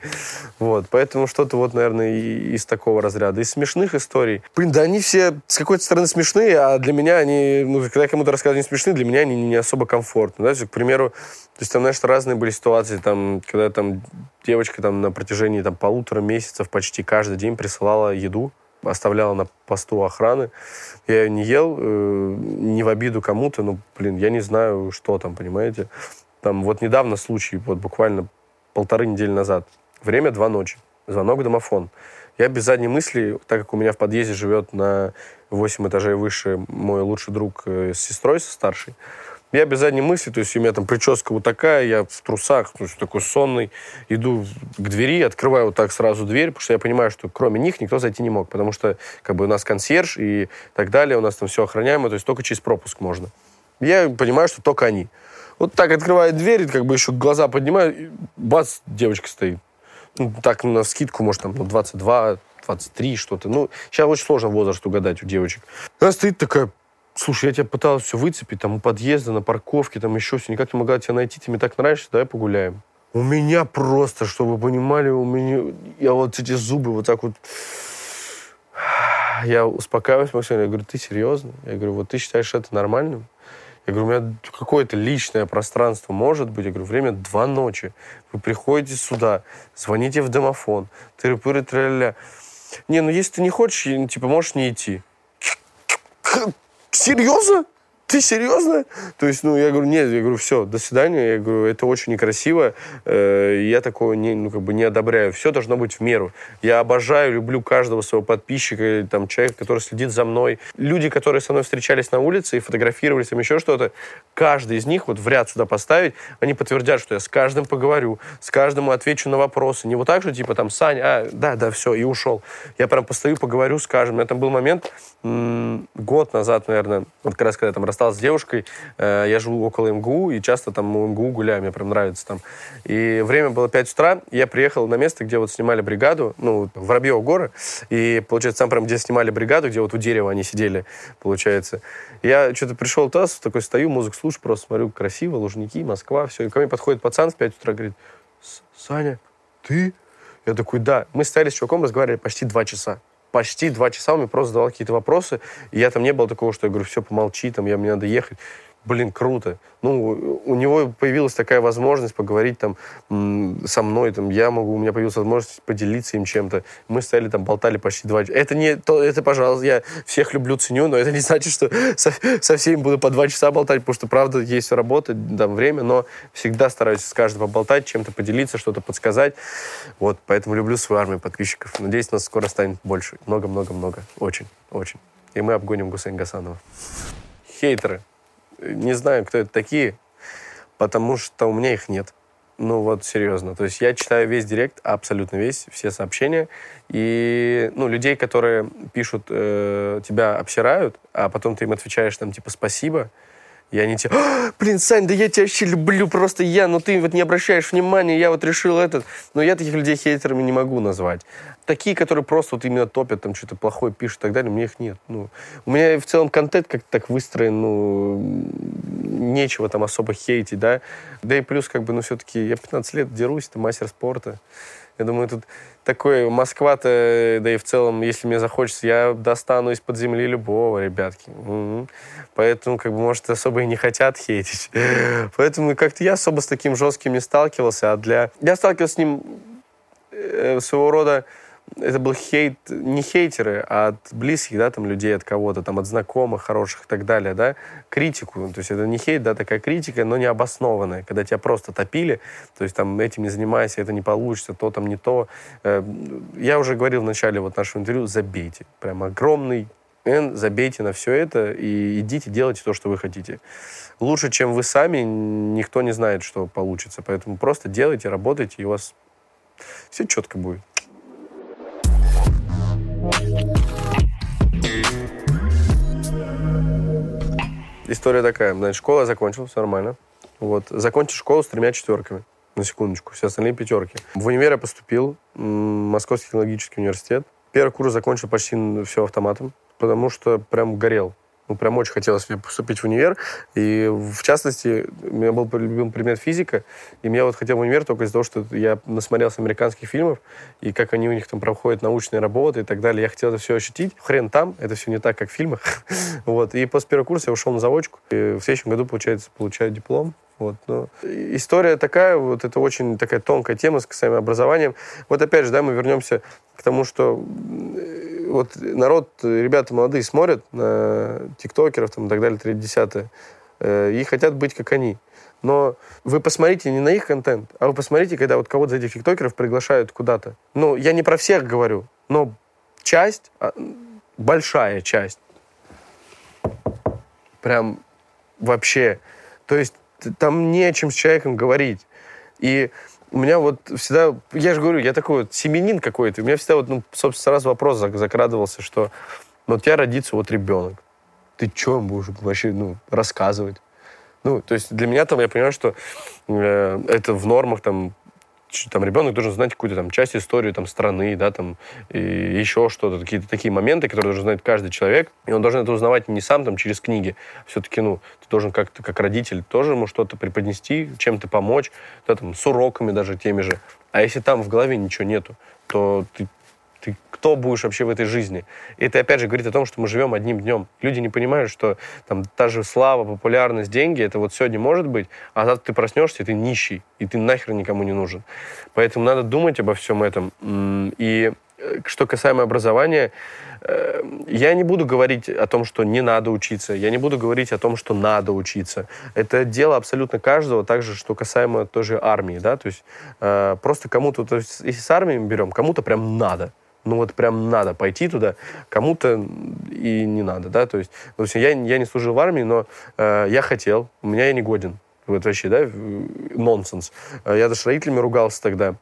Вот, поэтому что-то вот, наверное, и, из такого разряда. Из смешных историй. Блин, да они все с какой-то стороны смешные, а для меня они, ну, когда я кому-то рассказываю, они смешные, для меня они не особо комфортны. Да? к примеру, то есть там, знаешь, разные были ситуации, там, когда там девочка там на протяжении там полутора месяцев почти каждый день присылала еду, оставляла на посту охраны. Я ее не ел, э, не в обиду кому-то, но, блин, я не знаю, что там, понимаете. Там вот недавно случай, вот буквально полторы недели назад. Время два ночи. Звонок домофон. Я без задней мысли, так как у меня в подъезде живет на 8 этажей выше мой лучший друг э, с сестрой, со старшей, я без задней мысли, то есть у меня там прическа вот такая, я в трусах, то есть такой сонный, иду к двери, открываю вот так сразу дверь, потому что я понимаю, что кроме них никто зайти не мог, потому что как бы у нас консьерж и так далее, у нас там все охраняемо, то есть только через пропуск можно. Я понимаю, что только они. Вот так открывает дверь, как бы еще глаза поднимаю, и бац, девочка стоит. Ну, так на скидку, может, там, ну, 22, 23, что-то. Ну, сейчас очень сложно возраст угадать у девочек. Она стоит такая, слушай, я тебя пыталась все выцепить, там, у подъезда, на парковке, там, еще все, никак не могла тебя найти, ты мне так нравишься, давай погуляем. У меня просто, чтобы вы понимали, у меня, я вот эти зубы вот так вот, я успокаиваюсь, Максим, я говорю, ты серьезно? Я говорю, вот ты считаешь это нормальным? Я говорю, у меня какое-то личное пространство может быть. Я говорю, время два ночи. Вы приходите сюда, звоните в домофон, тыры-пыры, тра Не, ну если ты не хочешь, типа, можешь не идти. Серьезно? Ты серьезно? То есть, ну, я говорю, нет, я говорю, все, до свидания. Я говорю, это очень некрасиво. Э, я такого не, ну, как бы не одобряю. Все должно быть в меру. Я обожаю, люблю каждого своего подписчика, или, там, человека, который следит за мной. Люди, которые со мной встречались на улице и фотографировались, там еще что-то, каждый из них вот в ряд сюда поставить, они подтвердят, что я с каждым поговорю, с каждым отвечу на вопросы. Не вот так же, типа, там, Саня, а, да, да, все, и ушел. Я прям постою, поговорю с каждым. Там был момент год назад, наверное, вот как раз когда я там расстался с девушкой, э, я живу около МГУ, и часто там у МГУ гуляю, мне прям нравится там. И время было 5 утра, я приехал на место, где вот снимали бригаду, ну, Воробьево горы, и, получается, там прям где снимали бригаду, где вот у дерева они сидели, получается. Я что-то пришел туда, такой стою, музыку слушаю, просто смотрю, красиво, Лужники, Москва, все. И ко мне подходит пацан в 5 утра, говорит, Саня, ты? Я такой, да. Мы стояли с чуваком, разговаривали почти два часа почти два часа он мне просто задавал какие-то вопросы, и я там не было такого, что я говорю, все, помолчи, там, я, мне надо ехать блин, круто. Ну, у него появилась такая возможность поговорить там со мной, там, я могу, у меня появилась возможность поделиться им чем-то. Мы стояли там, болтали почти два часа. Это не, то, это, пожалуйста, я всех люблю, ценю, но это не значит, что со, со всеми буду по два часа болтать, потому что, правда, есть работа, там, время, но всегда стараюсь с каждым поболтать, чем-то поделиться, что-то подсказать. Вот, поэтому люблю свою армию подписчиков. Надеюсь, нас скоро станет больше. Много-много-много. Очень, очень. И мы обгоним Гусейн Гасанова. Хейтеры. Не знаю, кто это такие, потому что у меня их нет. Ну вот, серьезно. То есть я читаю весь директ, абсолютно весь, все сообщения. И, ну, людей, которые пишут, э, тебя обсирают, а потом ты им отвечаешь там, типа, спасибо, и они тебе, а, блин, Сань, да я тебя вообще люблю, просто я, но ты вот не обращаешь внимания, я вот решил этот. Но я таких людей хейтерами не могу назвать. Такие, которые просто вот именно топят, там что-то плохое пишут и так далее, у меня их нет. Ну, у меня в целом контент как-то так выстроен, ну, нечего там особо хейтить, да. Да и плюс, как бы, ну, все-таки я 15 лет дерусь, это мастер спорта. Я думаю, тут такой Москва-то, да и в целом, если мне захочется, я достану из-под земли любого, ребятки. Угу. Поэтому, как бы, может, особо и не хотят хейтить. Поэтому как-то я особо с таким жестким не сталкивался, а для... Я сталкивался с ним э, своего рода это был хейт, не хейтеры, а от близких, да, там, людей, от кого-то, там, от знакомых, хороших и так далее, да, критику. То есть это не хейт, да, такая критика, но не обоснованная, когда тебя просто топили, то есть там этим не занимайся, это не получится, то там не то. Э, я уже говорил в начале вот нашего интервью, забейте. Прям огромный N, забейте на все это и идите, делайте то, что вы хотите. Лучше, чем вы сами, никто не знает, что получится. Поэтому просто делайте, работайте, и у вас все четко будет. История такая, значит, школа я закончил, все нормально. Вот, закончил школу с тремя четверками, на секундочку, все остальные пятерки. В универ я поступил, Московский технологический университет. Первый курс закончил почти все автоматом, потому что прям горел ну, прям очень хотелось поступить в универ. И, в частности, у меня был любимый предмет физика, и меня вот хотел в универ только из-за того, что я насмотрелся американских фильмов, и как они у них там проходят научные работы и так далее. Я хотел это все ощутить. Хрен там, это все не так, как в фильмах. вот. И после первого курса я ушел на заводчику. И в следующем году, получается, получаю диплом. Вот, но история такая, вот это очень такая тонкая тема с касаемо образованием. Вот опять же, да, мы вернемся к тому, что вот народ, ребята молодые смотрят на тиктокеров там, и так далее, 30 э, и хотят быть как они. Но вы посмотрите не на их контент, а вы посмотрите, когда вот кого-то из этих тиктокеров приглашают куда-то. Ну, я не про всех говорю, но часть, а, большая часть, прям вообще, то есть там не о чем с человеком говорить. И у меня вот всегда, я же говорю, я такой вот семенин какой-то, у меня всегда вот, ну, собственно, сразу вопрос закрадывался, что ну, у тебя родится вот ребенок, ты что будешь вообще, ну, рассказывать? Ну, то есть для меня там, я понимаю, что э, это в нормах там там ребенок должен знать какую-то там часть истории там страны, да, там и еще что-то, какие-то такие моменты, которые должен знать каждый человек, и он должен это узнавать не сам там через книги, все-таки, ну, ты должен как-то как родитель тоже ему что-то преподнести, чем-то помочь, да, там с уроками даже теми же. А если там в голове ничего нету, то ты ты кто будешь вообще в этой жизни? И это, опять же, говорит о том, что мы живем одним днем. Люди не понимают, что там та же слава, популярность, деньги, это вот сегодня может быть, а завтра ты проснешься, и ты нищий, и ты нахер никому не нужен. Поэтому надо думать обо всем этом. И э, что касаемо образования, э, я не буду говорить о том, что не надо учиться. Я не буду говорить о том, что надо учиться. Это дело абсолютно каждого, также, что касаемо той же армии, да, то есть э, просто кому-то, то есть, если с армией берем, кому-то прям надо ну вот прям надо пойти туда, кому-то и не надо, да, то есть, допустим, я, я не служил в армии, но э, я хотел, у меня я не годен, вот вообще, да, нонсенс. Э, я даже с родителями ругался тогда,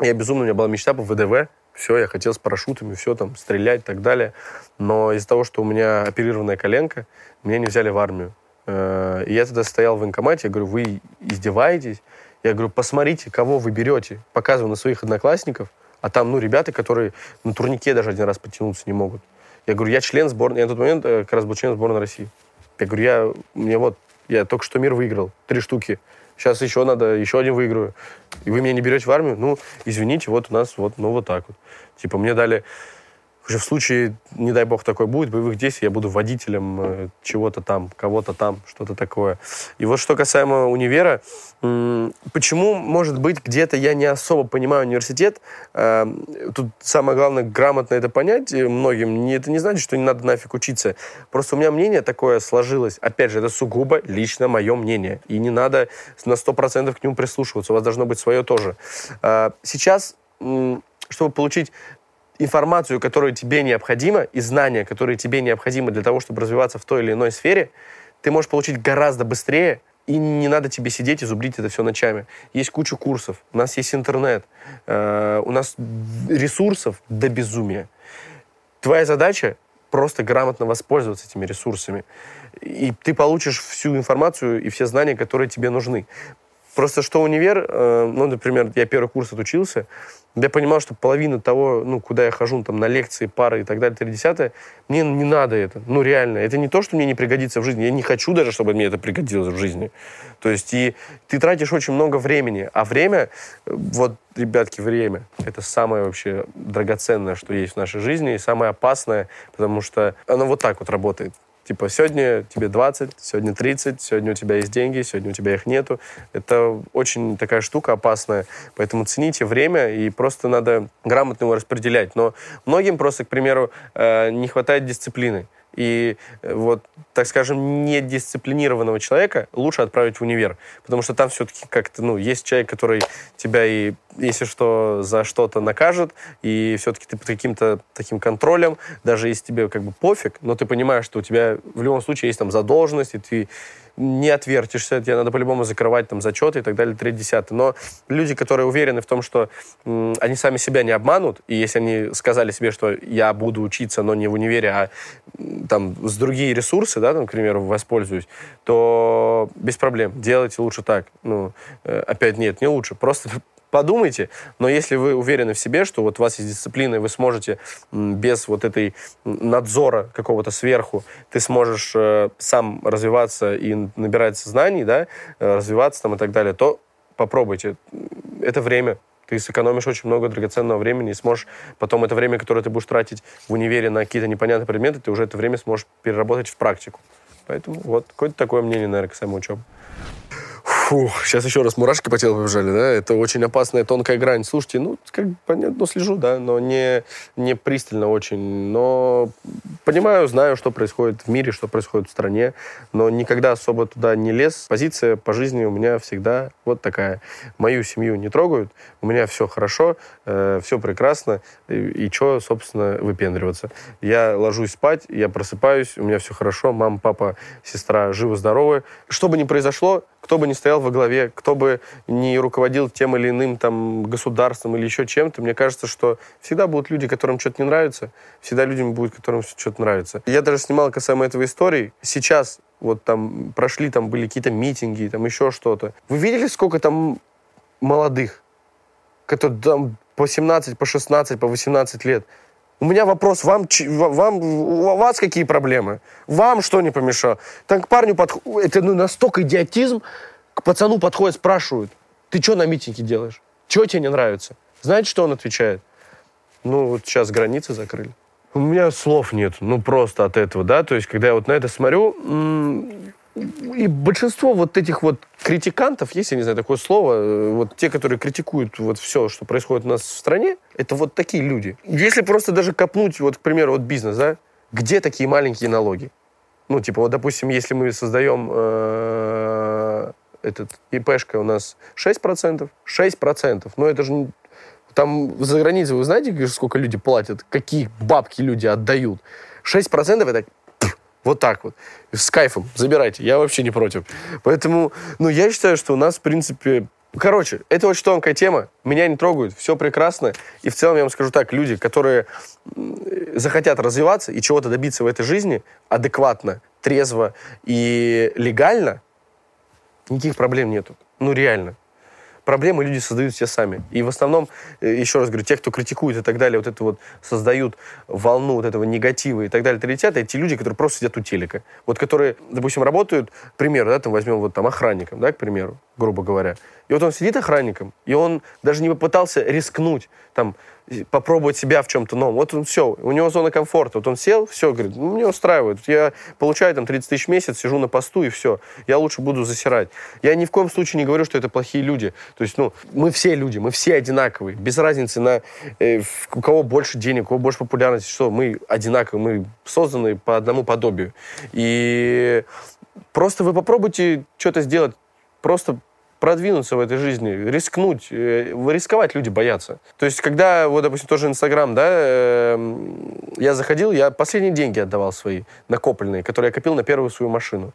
я безумно, у меня была мечта по ВДВ, все, я хотел с парашютами, все там, стрелять и так далее, но из-за того, что у меня оперированная коленка, меня не взяли в армию. Э, и я тогда стоял в военкомате, я говорю, вы издеваетесь? Я говорю, посмотрите, кого вы берете. Показываю на своих одноклассников – а там, ну, ребята, которые на турнике даже один раз подтянуться не могут. Я говорю, я член сборной, я на тот момент э, как раз был член сборной России. Я говорю, я, мне вот, я только что мир выиграл, три штуки. Сейчас еще надо, еще один выиграю. И вы меня не берете в армию? Ну, извините, вот у нас вот, ну, вот так вот. Типа, мне дали уже в случае, не дай бог, такой будет, боевых действий, я буду водителем э, чего-то там, кого-то там, что-то такое. И вот что касаемо универа, почему, может быть, где-то я не особо понимаю университет, э, тут самое главное грамотно это понять многим, это не значит, что не надо нафиг учиться. Просто у меня мнение такое сложилось. Опять же, это сугубо лично мое мнение. И не надо на 100% к нему прислушиваться. У вас должно быть свое тоже. Э, сейчас чтобы получить информацию, которая тебе необходима, и знания, которые тебе необходимы для того, чтобы развиваться в той или иной сфере, ты можешь получить гораздо быстрее, и не надо тебе сидеть и зубрить это все ночами. Есть куча курсов, у нас есть интернет, э, у нас ресурсов до безумия. Твоя задача просто грамотно воспользоваться этими ресурсами. И ты получишь всю информацию и все знания, которые тебе нужны. Просто что универ, э, ну, например, я первый курс отучился, я понимал, что половина того, ну, куда я хожу, там, на лекции, пары и так далее, 30 мне не надо это. Ну, реально. Это не то, что мне не пригодится в жизни. Я не хочу даже, чтобы мне это пригодилось в жизни. То есть, и ты тратишь очень много времени. А время, вот, ребятки, время, это самое вообще драгоценное, что есть в нашей жизни, и самое опасное, потому что оно вот так вот работает. Типа, сегодня тебе 20, сегодня 30, сегодня у тебя есть деньги, сегодня у тебя их нету. Это очень такая штука опасная. Поэтому цените время и просто надо грамотно его распределять. Но многим просто, к примеру, э, не хватает дисциплины. И э, вот, так скажем, недисциплинированного человека лучше отправить в универ. Потому что там все-таки как-то, ну, есть человек, который тебя и, если что, за что-то накажет, и все-таки ты под каким-то таким контролем, даже если тебе как бы пофиг, но ты понимаешь, что у тебя в любом случае есть там задолженность, и ты не отвертишься, тебе надо по-любому закрывать там зачеты и так далее, 3 десятый. Но люди, которые уверены в том, что м, они сами себя не обманут, и если они сказали себе, что я буду учиться, но не в универе, а там с другие ресурсы, да, там, к примеру, воспользуюсь, то без проблем. Делайте лучше так. Ну, э, опять нет, не лучше. Просто подумайте, но если вы уверены в себе, что вот у вас есть дисциплина, и вы сможете без вот этой надзора какого-то сверху, ты сможешь э, сам развиваться и набирать знаний, да, э, развиваться там и так далее, то попробуйте. Это время. Ты сэкономишь очень много драгоценного времени и сможешь потом это время, которое ты будешь тратить в универе на какие-то непонятные предметы, ты уже это время сможешь переработать в практику. Поэтому вот какое-то такое мнение, наверное, к самой учебе. Фух, сейчас еще раз мурашки по телу побежали, да? Это очень опасная тонкая грань. Слушайте, ну, как понятно, ну, слежу, да, но не, не пристально очень. Но понимаю, знаю, что происходит в мире, что происходит в стране, но никогда особо туда не лез. Позиция по жизни у меня всегда вот такая. Мою семью не трогают, у меня все хорошо, э, все прекрасно, и, и что, собственно, выпендриваться. Я ложусь спать, я просыпаюсь, у меня все хорошо, мама, папа, сестра живы-здоровы. Что бы ни произошло, кто бы ни стоял во главе, кто бы ни руководил тем или иным там государством или еще чем-то, мне кажется, что всегда будут люди, которым что-то не нравится, всегда людям будет, которым что-то нравится. Я даже снимал касаемо этого истории. Сейчас вот там прошли, там были какие-то митинги, там еще что-то. Вы видели, сколько там молодых, которые там по 17, по 16, по 18 лет? У меня вопрос, вам, вам, у вас какие проблемы? Вам что не помешало? Там к парню подходит, это ну, настолько идиотизм, пацану подходят, спрашивают, ты что на митинге делаешь? Чего тебе не нравится? Знаете, что он отвечает? Ну, вот сейчас границы закрыли. У меня слов нет, ну, просто от этого, да, то есть, когда я вот на это смотрю, и большинство вот этих вот критикантов, есть, я не знаю, такое слово, э, вот те, которые критикуют вот все, что происходит у нас в стране, это вот такие люди. Если просто даже копнуть, вот, к примеру, вот бизнес, да, где такие маленькие налоги? Ну, типа, вот, допустим, если мы создаем э, этот ИПшка у нас 6%, 6%, ну, это же там за границей, вы знаете, сколько люди платят, какие бабки люди отдают? 6% это вот так вот. С кайфом. Забирайте. Я вообще не против. Поэтому, ну, я считаю, что у нас, в принципе... Короче, это очень тонкая тема. Меня не трогают. Все прекрасно. И в целом, я вам скажу так, люди, которые захотят развиваться и чего-то добиться в этой жизни адекватно, трезво и легально, никаких проблем нету. Ну, реально проблемы люди создают все сами. И в основном, э, еще раз говорю, те, кто критикует и так далее, вот это вот создают волну вот этого негатива и так далее, тридцать, эти люди, которые просто сидят у телека. Вот которые, допустим, работают, к примеру, да, там возьмем вот там охранником, да, к примеру, грубо говоря. И вот он сидит охранником, и он даже не попытался рискнуть, там, попробовать себя в чем-то новом. Вот он все, у него зона комфорта. Вот он сел, все, говорит, ну, мне устраивает. Я получаю там 30 тысяч в месяц, сижу на посту, и все. Я лучше буду засирать. Я ни в коем случае не говорю, что это плохие люди. То есть, ну, мы все люди, мы все одинаковые. Без разницы на э, у кого больше денег, у кого больше популярности, что мы одинаковые, мы созданы по одному подобию. И просто вы попробуйте что-то сделать, просто продвинуться в этой жизни, рискнуть. Э, Рисковать люди боятся. То есть, когда, вот, допустим, тоже Инстаграм, да, эм, я заходил, я последние деньги отдавал свои, накопленные, которые я копил на первую свою машину.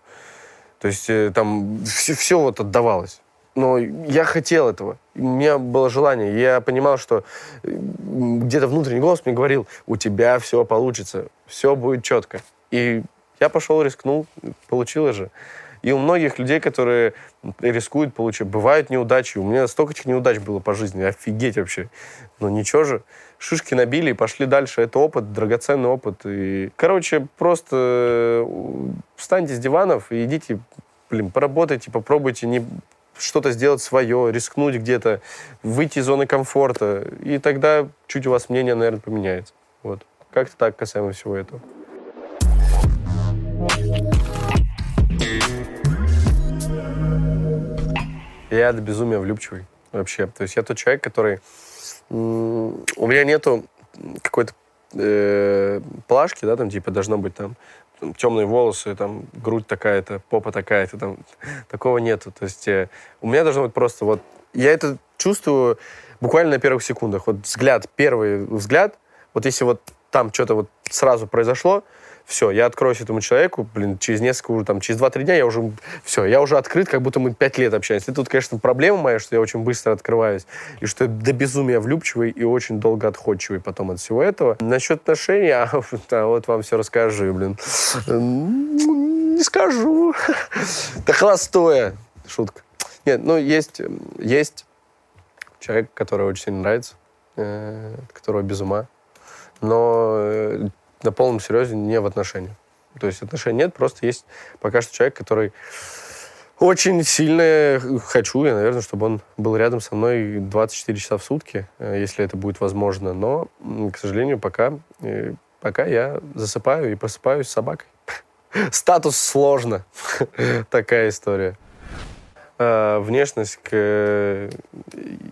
То есть, э, там все, вот отдавалось. Но я хотел этого. У меня было желание. Я понимал, что где-то внутренний голос мне говорил, у тебя все получится, все будет четко. И я пошел, рискнул, получилось же. И у многих людей, которые рискуют получить, бывают неудачи. У меня столько неудач было по жизни, офигеть вообще. Но ничего же, шишки набили и пошли дальше. Это опыт, драгоценный опыт. И, короче, просто э, встаньте с диванов и идите, блин, поработайте, попробуйте не что-то сделать свое, рискнуть где-то, выйти из зоны комфорта. И тогда чуть у вас мнение, наверное, поменяется. Вот. Как-то так касаемо всего этого. Я до безумия влюбчивый вообще. То есть я тот человек, который... У меня нету какой-то э, плашки, да, там типа должно быть там темные волосы, там грудь такая-то, попа такая-то, там такого нету. То есть э, у меня должно быть просто вот... Я это чувствую буквально на первых секундах. Вот взгляд, первый взгляд, вот если вот там что-то вот сразу произошло, все, я откроюсь этому человеку, блин, через несколько, уже там, через 2-3 дня я уже, все, я уже открыт, как будто мы 5 лет общаемся. И тут, конечно, проблема моя, что я очень быстро открываюсь, и что я до безумия влюбчивый и очень долго отходчивый потом от всего этого. Насчет отношений, а, вот вам все расскажу, блин. Не скажу. Это холостое. Шутка. Нет, ну, есть, есть человек, который очень сильно нравится, э, которого без ума, но э, на полном серьезе не в отношениях. То есть отношений нет, просто есть пока что человек, который очень сильно хочу, я, наверное, чтобы он был рядом со мной 24 часа в сутки, э, если это будет возможно. Но, к сожалению, пока, э, пока я засыпаю и просыпаюсь с собакой. Статус сложно. Такая история. Э, внешность к, э,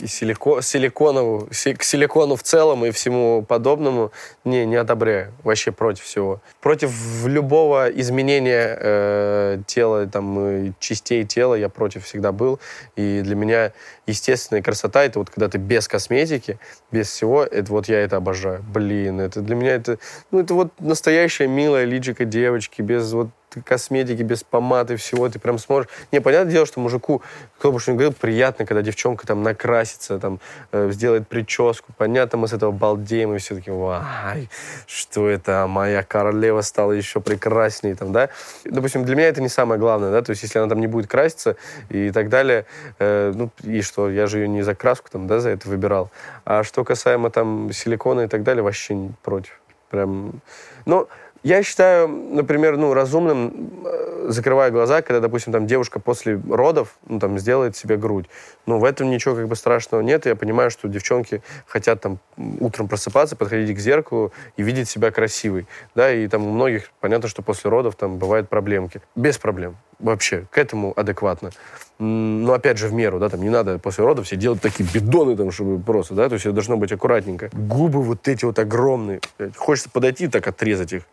силико, силиконову, си, к силикону в целом и всему подобному не, не одобряю. Вообще против всего. Против любого изменения э, тела, там, частей тела я против всегда был. И для меня естественная красота — это вот когда ты без косметики, без всего, это вот я это обожаю. Блин, это для меня это... Ну, это вот настоящая милая личика девочки, без вот косметики, без помады, всего, ты прям сможешь... Не, понятное дело, что мужику, кто бы что ни говорил, приятно, когда девчонка там накрасится, там, э, сделает прическу. Понятно, мы с этого балдеем, и все таки вай, что это, моя королева стала еще прекраснее, там, да. Допустим, для меня это не самое главное, да, то есть если она там не будет краситься и так далее, э, ну, и что, я же ее не за краску там, да, за это выбирал. А что касаемо там силикона и так далее, вообще не против. Прям, ну, я считаю, например, ну, разумным, э, закрывая глаза, когда, допустим, там девушка после родов, ну, там, сделает себе грудь. Ну, в этом ничего как бы страшного нет. Я понимаю, что девчонки хотят там утром просыпаться, подходить к зеркалу и видеть себя красивой. Да, и там у многих понятно, что после родов там бывают проблемки. Без проблем. Вообще, к этому адекватно. Но опять же в меру, да, там не надо после родов все делать такие бидоны, там, чтобы просто, да, то есть это должно быть аккуратненько. Губы вот эти вот огромные. Хочется подойти так отрезать их.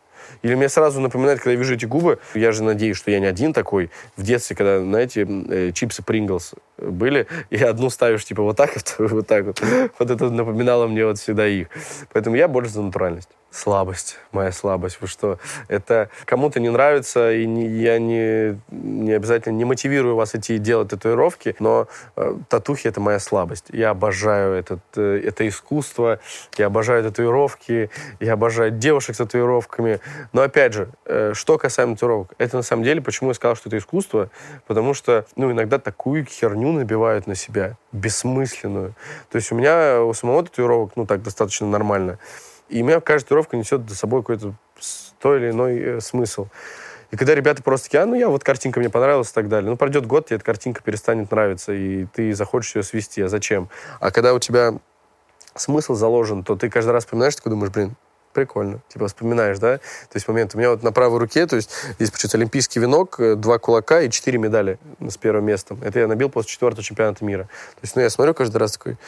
Или мне сразу напоминает, когда я вижу эти губы, я же надеюсь, что я не один такой. В детстве, когда, знаете, э, чипсы Принглс были, и одну ставишь типа вот так, а вторую вот так вот. Вот это напоминало мне вот всегда их. Поэтому я больше за натуральность. Слабость, моя слабость. Вы что? Это кому-то не нравится, и не, я не, не обязательно не мотивирую вас идти делать татуировки, но э, татухи — это моя слабость. Я обожаю этот, э, это искусство, я обожаю татуировки, я обожаю девушек с татуировками. Но опять же, э, что касаемо татуировок, это на самом деле, почему я сказал, что это искусство, потому что, ну, иногда такую херню набивают на себя, бессмысленную. То есть у меня у самого татуировок, ну, так достаточно нормально. И у меня каждая татуировка несет за собой какой-то той или иной э, смысл. И когда ребята просто такие, а, ну я, вот картинка мне понравилась и так далее. Ну, пройдет год, тебе эта картинка перестанет нравиться, и ты захочешь ее свести. А зачем? А когда у тебя смысл заложен, то ты каждый раз вспоминаешь, такой думаешь, блин, прикольно. Типа вспоминаешь, да? То есть момент. У меня вот на правой руке, то есть здесь почему-то олимпийский венок, э, два кулака и четыре медали с первым местом. Это я набил после четвертого чемпионата мира. То есть, ну, я смотрю каждый раз такой,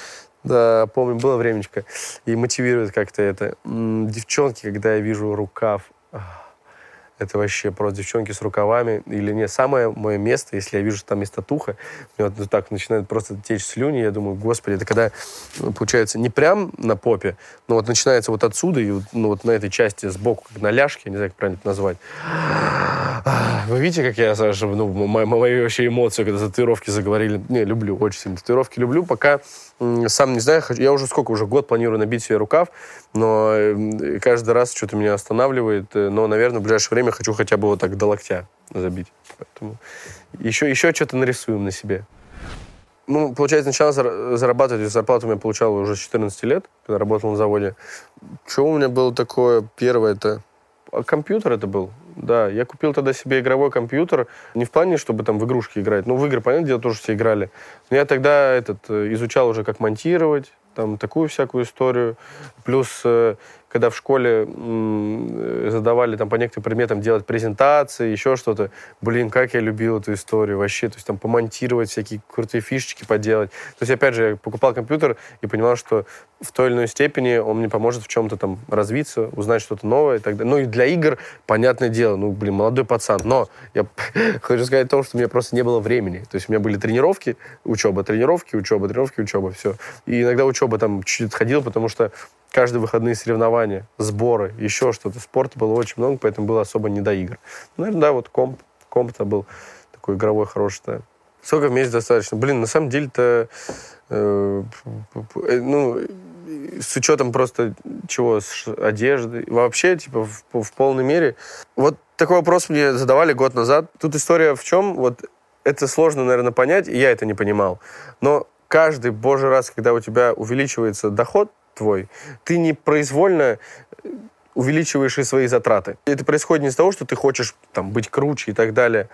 да, помню, было времечко. И мотивирует как-то это. Девчонки, когда я вижу рукав, это вообще просто девчонки с рукавами. Или нет, самое мое место, если я вижу, что там есть татуха, мне вот так начинает просто течь слюни, я думаю, господи, это когда, ну, получается, не прям на попе, но вот начинается вот отсюда, и ну, вот на этой части сбоку, как на ляжке, я не знаю, как правильно это назвать. Вы видите, как я, Саша, ну, мои, мои вообще эмоции, когда татуировки заговорили. Не, люблю, очень сильно татуировки люблю, пока сам не знаю, я уже сколько, уже год планирую набить себе рукав, но каждый раз что-то меня останавливает. Э, но, наверное, в ближайшее время хочу хотя бы вот так до локтя забить. Поэтому еще, еще что-то нарисуем на себе. Ну, получается, начал зарабатывать, зарплату меня получал уже с 14 лет, когда работал на заводе. Что у меня было такое первое это? А компьютер это был. Да, я купил тогда себе игровой компьютер, не в плане, чтобы там в игрушки играть, ну, в игры, понятное дело, тоже все играли. Но я тогда этот, э, изучал уже, как монтировать, там, такую всякую историю. Плюс э, когда в школе задавали там по некоторым предметам делать презентации, еще что-то, блин, как я любил эту историю вообще, то есть там помонтировать всякие крутые фишечки поделать. То есть, опять же, я покупал компьютер и понимал, что в той или иной степени он мне поможет в чем-то там развиться, узнать что-то новое и так далее. Ну и для игр, понятное дело, ну, блин, молодой пацан. Но я хочу сказать о том, что у меня просто не было времени. То есть у меня были тренировки, учеба, тренировки, учеба, тренировки, учеба, все. И иногда учеба там чуть-чуть отходила, потому что каждые выходные соревнования, сборы, еще что-то. Спорта было очень много, поэтому было особо не до игр. Наверное, да, вот комп, комп-то был такой игровой хороший. Да. Сколько в месяц достаточно? Блин, на самом деле-то, э, э, ну, с учетом просто чего, с одежды, вообще, типа, в, в полной мере. Вот такой вопрос мне задавали год назад. Тут история в чем? Вот это сложно, наверное, понять, и я это не понимал. Но каждый божий раз, когда у тебя увеличивается доход твой, ты непроизвольно увеличиваешь и свои затраты. Это происходит не из-за того, что ты хочешь там, быть круче и так далее,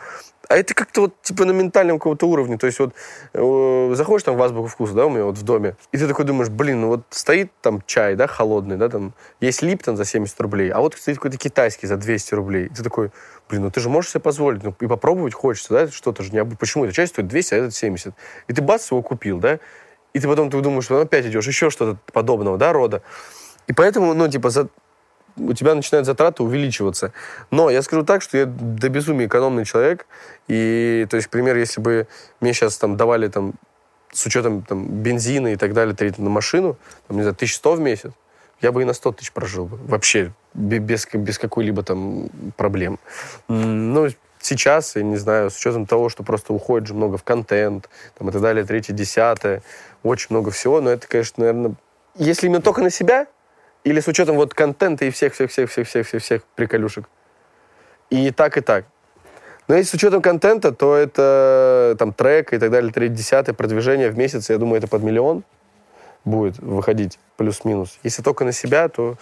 а это как-то вот типа на ментальном каком-то уровне. То есть вот э, заходишь там в азбуку вкуса, да, у меня вот в доме, и ты такой думаешь, блин, ну вот стоит там чай, да, холодный, да, там есть Липтон за 70 рублей, а вот стоит какой-то китайский за 200 рублей. И ты такой, блин, ну ты же можешь себе позволить, ну и попробовать хочется, да, что-то же не Почему это чай стоит 200, а этот 70? И ты бац, его купил, да, и ты потом ты думаешь, что ну, опять идешь, еще что-то подобного, да, рода. И поэтому, ну, типа, за, у тебя начинают затраты увеличиваться. Но я скажу так, что я до безумия экономный человек. И, то есть, пример, если бы мне сейчас там давали там с учетом там, бензина и так далее, на машину, там, не знаю, 1100 в месяц, я бы и на 100 тысяч прожил бы. Вообще, без, без какой-либо там проблем. Ну, сейчас, я не знаю, с учетом того, что просто уходит же много в контент, там, и так далее, третье, десятое, очень много всего, но это, конечно, наверное, если именно только на себя, или с учетом вот контента и всех-всех-всех-всех-всех-всех приколюшек? И так, и так. Но если с учетом контента, то это там трек и так далее, 3 десятое продвижение в месяц, я думаю, это под миллион будет выходить плюс-минус. Если только на себя, то,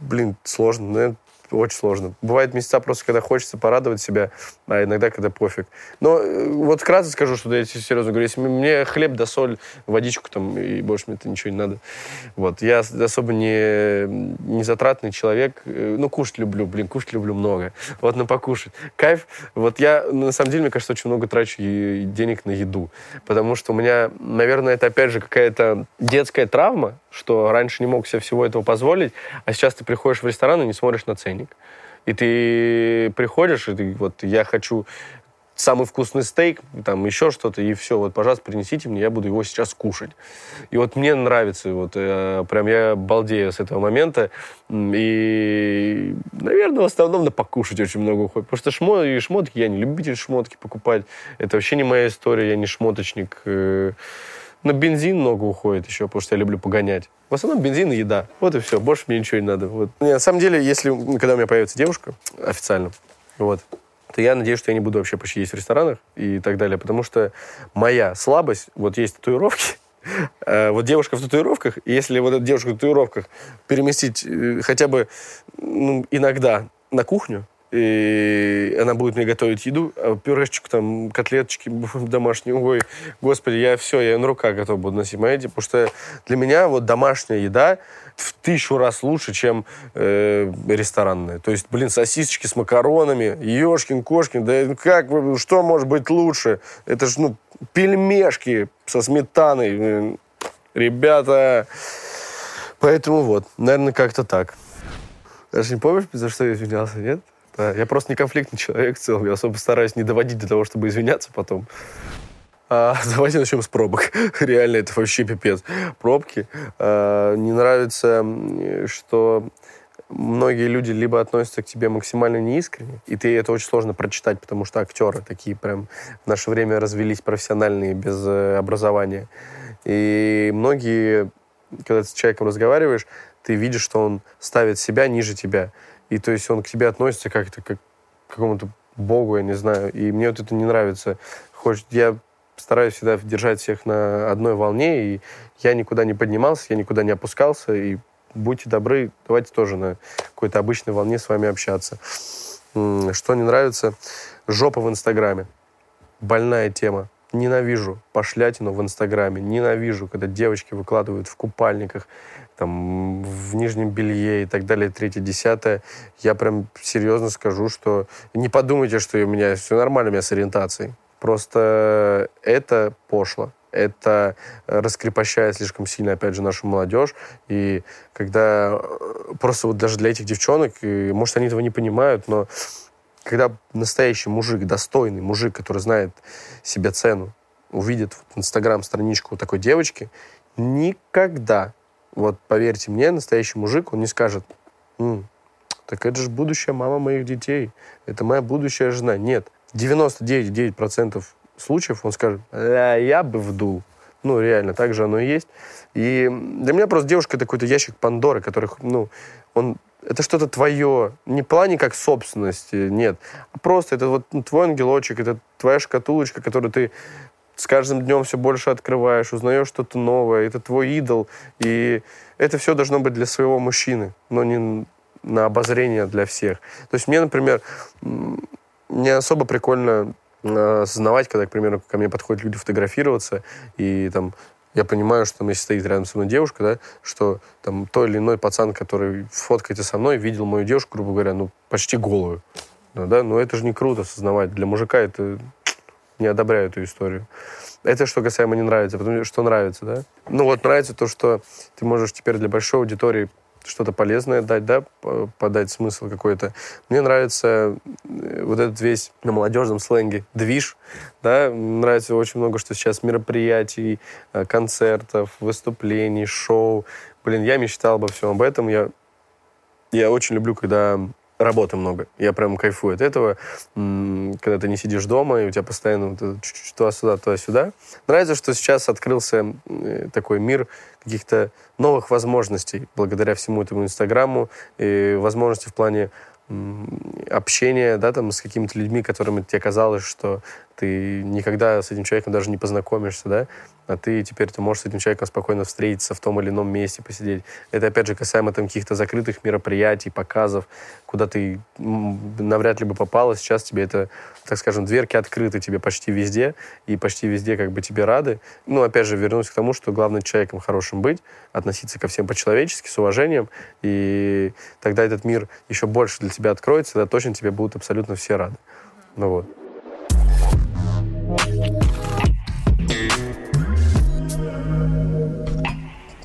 блин, сложно. Наверное, очень сложно. Бывают месяца просто, когда хочется порадовать себя, а иногда, когда пофиг. Но э, вот вкратце скажу, что я серьезно говорю, если мне хлеб да соль, водичку там, и больше мне это ничего не надо. Вот. Я особо не, не затратный человек. Э, ну, кушать люблю, блин, кушать люблю много. Вот на покушать. Кайф. Вот я, на самом деле, мне кажется, очень много трачу денег на еду. Потому что у меня, наверное, это, опять же, какая-то детская травма, что раньше не мог себе всего этого позволить, а сейчас ты приходишь в ресторан и не смотришь на ценник. И ты приходишь, и ты, вот я хочу самый вкусный стейк, там еще что-то, и все, вот, пожалуйста, принесите мне, я буду его сейчас кушать. И вот мне нравится, вот, э, прям я балдею с этого момента, и, наверное, в основном на покушать очень много уходит, потому что шмо, и шмотки, я не любитель шмотки покупать, это вообще не моя история, я не шмоточник, э, на бензин много уходит еще, потому что я люблю погонять. В основном бензин и еда. Вот и все. Больше мне ничего не надо. Вот. Не, на самом деле, если, когда у меня появится девушка официально, вот, то я надеюсь, что я не буду вообще почти есть в ресторанах и так далее, потому что моя слабость, вот есть татуировки, э, вот девушка в татуировках, если вот эту девушку в татуировках переместить э, хотя бы ну, иногда на кухню, и она будет мне готовить еду, а пюрешечку, там, котлеточки домашние, ой, господи, я все, я на руках готов буду носить, понимаете? Потому что для меня вот домашняя еда в тысячу раз лучше, чем э, ресторанная. То есть, блин, сосисочки с макаронами, ешкин-кошкин, да как, что может быть лучше? Это же, ну, пельмешки со сметаной, ребята. Поэтому вот, наверное, как-то так. Даже не помнишь, за что я извинялся, нет? Да, я просто не конфликтный человек в целом. Я особо стараюсь не доводить до того, чтобы извиняться потом. А, давайте начнем с пробок. Реально, это вообще пипец. Пробки. А, не нравится, что многие люди либо относятся к тебе максимально неискренне, и ты это очень сложно прочитать, потому что актеры такие прям в наше время развелись профессиональные, без э, образования. И многие, когда ты с человеком разговариваешь, ты видишь, что он ставит себя ниже тебя. И то есть он к тебе относится как-то как к какому-то богу, я не знаю. И мне вот это не нравится. Хочет, я стараюсь всегда держать всех на одной волне, и я никуда не поднимался, я никуда не опускался, и будьте добры, давайте тоже на какой-то обычной волне с вами общаться. Что не нравится? Жопа в Инстаграме. Больная тема. Ненавижу пошлятину в Инстаграме. Ненавижу, когда девочки выкладывают в купальниках там, в нижнем белье и так далее, третье, десятое, я прям серьезно скажу, что не подумайте, что у меня все нормально у меня с ориентацией. Просто это пошло. Это раскрепощает слишком сильно, опять же, нашу молодежь. И когда э, просто вот даже для этих девчонок, и, может, они этого не понимают, но когда настоящий мужик, достойный мужик, который знает себе цену, увидит в Инстаграм страничку такой девочки, никогда вот поверьте мне, настоящий мужик, он не скажет, М, так это же будущая мама моих детей, это моя будущая жена. Нет, 99,9% случаев он скажет, а, я бы вдул. Ну, реально, так же оно и есть. И для меня просто девушка это какой-то ящик Пандоры, который, ну, он это что-то твое, не в плане как собственности, нет, а просто это вот твой ангелочек, это твоя шкатулочка, которую ты с каждым днем все больше открываешь, узнаешь что-то новое, это твой идол, и это все должно быть для своего мужчины, но не на обозрение для всех. То есть мне, например, не особо прикольно э, осознавать, когда, к примеру, ко мне подходят люди фотографироваться, и там я понимаю, что там, если стоит рядом со мной девушка, да, что там той или иной пацан, который фоткается со мной, видел мою девушку, грубо говоря, ну, почти голую. Ну, да, но это же не круто осознавать. Для мужика это не одобряю эту историю. Это что касаемо не нравится. Потом, что нравится, да? Ну вот нравится то, что ты можешь теперь для большой аудитории что-то полезное дать, да, подать смысл какой-то. Мне нравится э, вот этот весь на молодежном сленге движ, да, нравится очень много, что сейчас мероприятий, э, концертов, выступлений, шоу. Блин, я мечтал обо всем об этом. Я, я очень люблю, когда работы много. Я прям кайфую от этого, когда ты не сидишь дома, и у тебя постоянно вот туда-сюда, туда-сюда. Нравится, что сейчас открылся э, такой мир каких-то новых возможностей благодаря всему этому Инстаграму, и возможности в плане общения, да, там, с какими-то людьми, которыми тебе казалось, что ты никогда с этим человеком даже не познакомишься, да, а ты теперь ты можешь с этим человеком спокойно встретиться в том или ином месте, посидеть. Это, опять же, касаемо там каких-то закрытых мероприятий, показов, куда ты навряд ли бы попала. Сейчас тебе это, так скажем, дверки открыты тебе почти везде, и почти везде как бы тебе рады. Ну, опять же, вернусь к тому, что главное человеком хорошим быть, относиться ко всем по-человечески, с уважением, и тогда этот мир еще больше для тебя откроется, тогда точно тебе будут абсолютно все рады. Ну вот.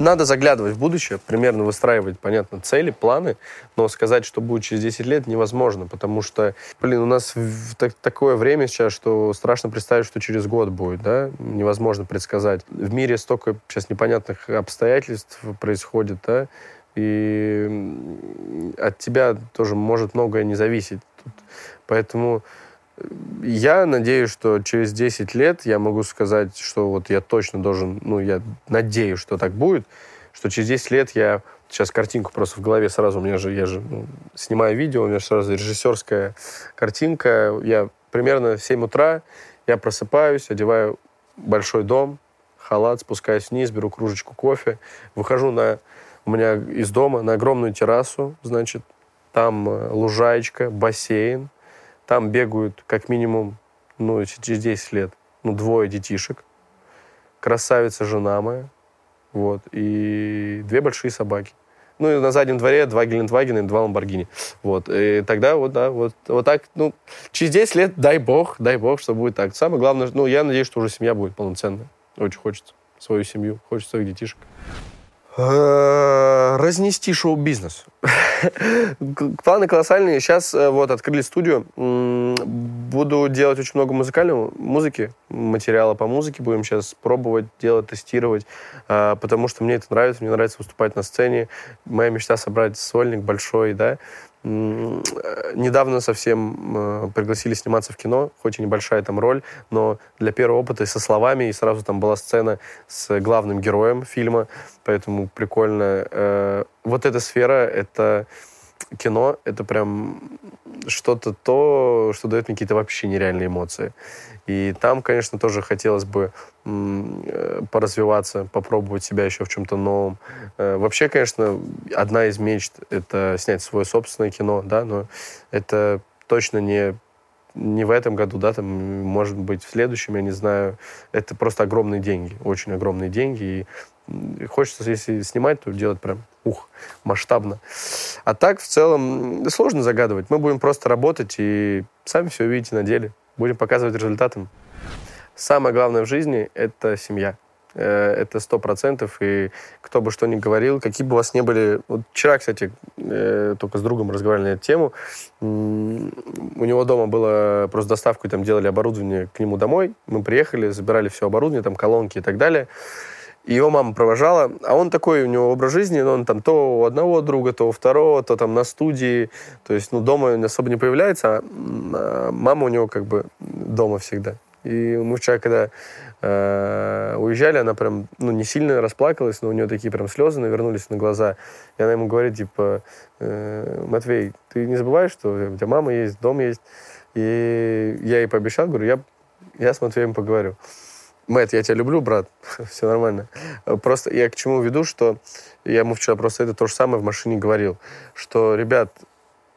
Надо заглядывать в будущее, примерно выстраивать, понятно, цели, планы, но сказать, что будет через 10 лет, невозможно, потому что, блин, у нас в так, такое время сейчас, что страшно представить, что через год будет, да, невозможно предсказать. В мире столько сейчас непонятных обстоятельств происходит, да, и от тебя тоже может многое не зависеть. Поэтому я надеюсь, что через 10 лет я могу сказать, что вот я точно должен, ну, я надеюсь, что так будет, что через 10 лет я сейчас картинку просто в голове сразу, у меня же, я же ну, снимаю видео, у меня сразу режиссерская картинка, я примерно в 7 утра, я просыпаюсь, одеваю большой дом, халат, спускаюсь вниз, беру кружечку кофе, выхожу на, у меня из дома на огромную террасу, значит, там э, лужаечка, бассейн, там бегают как минимум, ну, через 10 лет, ну, двое детишек. Красавица жена моя. Вот. И две большие собаки. Ну, и на заднем дворе два Гелендвагена и два Ламборгини. Вот. И тогда вот, да, вот, вот так, ну, через 10 лет, дай бог, дай бог, что будет так. Самое главное, ну, я надеюсь, что уже семья будет полноценная. Очень хочется свою семью, хочется своих детишек. Э, разнести шоу-бизнес. Планы колоссальные. Сейчас э, вот открыли студию. Буду делать очень много музыкальной музыки, материала по музыке. Будем сейчас пробовать, делать, тестировать, э, потому что мне это нравится. Мне нравится выступать на сцене. Моя мечта собрать сольник большой, да, Недавно совсем э, пригласили сниматься в кино, хоть и небольшая там роль, но для первого опыта и со словами, и сразу там была сцена с главным героем фильма, поэтому прикольно. Э, вот эта сфера, это кино, это прям что-то то, что дает мне какие-то вообще нереальные эмоции. И там, конечно, тоже хотелось бы э, поразвиваться, попробовать себя еще в чем-то новом. Э, вообще, конечно, одна из мечт — это снять свое собственное кино, да, но это точно не не в этом году, да, там, может быть, в следующем, я не знаю. Это просто огромные деньги, очень огромные деньги. И хочется, если снимать, то делать прям, ух, масштабно. А так, в целом, сложно загадывать. Мы будем просто работать и сами все увидите на деле будем показывать результатом. Самое главное в жизни – это семья. Э, это сто процентов, и кто бы что ни говорил, какие бы у вас ни были... Вот вчера, кстати, э, только с другом разговаривали на эту тему. У него дома было просто доставку, там делали оборудование к нему домой. Мы приехали, забирали все оборудование, там колонки и так далее. И его мама провожала, а он такой, у него образ жизни, но он там то у одного друга, то у второго, то там на студии, то есть, ну, дома особо не появляется, а, а мама у него как бы дома всегда. И мы вчера, когда э, уезжали, она прям, ну, не сильно расплакалась, но у нее такие прям слезы навернулись на глаза. И она ему говорит, типа, э, Матвей, ты не забываешь, что у тебя мама есть, дом есть. И я ей пообещал, говорю, я, я с Матвеем поговорю. Мэтт, я тебя люблю, брат, все нормально. Просто я к чему веду, что я ему вчера просто это то же самое в машине говорил, что, ребят,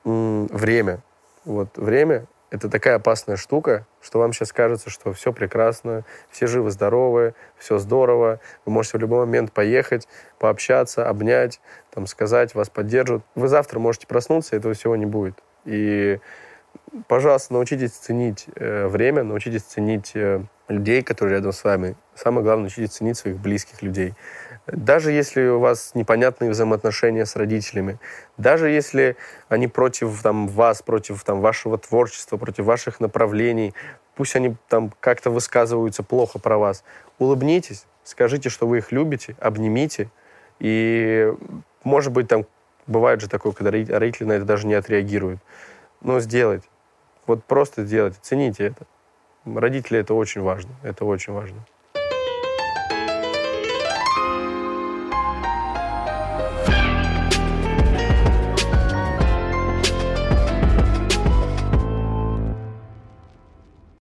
время, вот время — это такая опасная штука, что вам сейчас кажется, что все прекрасно, все живы-здоровы, все здорово, вы можете в любой момент поехать, пообщаться, обнять, там, сказать, вас поддержат. Вы завтра можете проснуться, этого всего не будет. И, пожалуйста, научитесь ценить э, время, научитесь ценить э, людей, которые рядом с вами. Самое главное, учитесь ценить своих близких людей. Даже если у вас непонятные взаимоотношения с родителями, даже если они против там, вас, против там, вашего творчества, против ваших направлений, пусть они там как-то высказываются плохо про вас, улыбнитесь, скажите, что вы их любите, обнимите, и, может быть, там бывает же такое, когда родители на это даже не отреагируют. Но сделайте. Вот просто сделайте, цените это родители это очень важно. Это очень важно.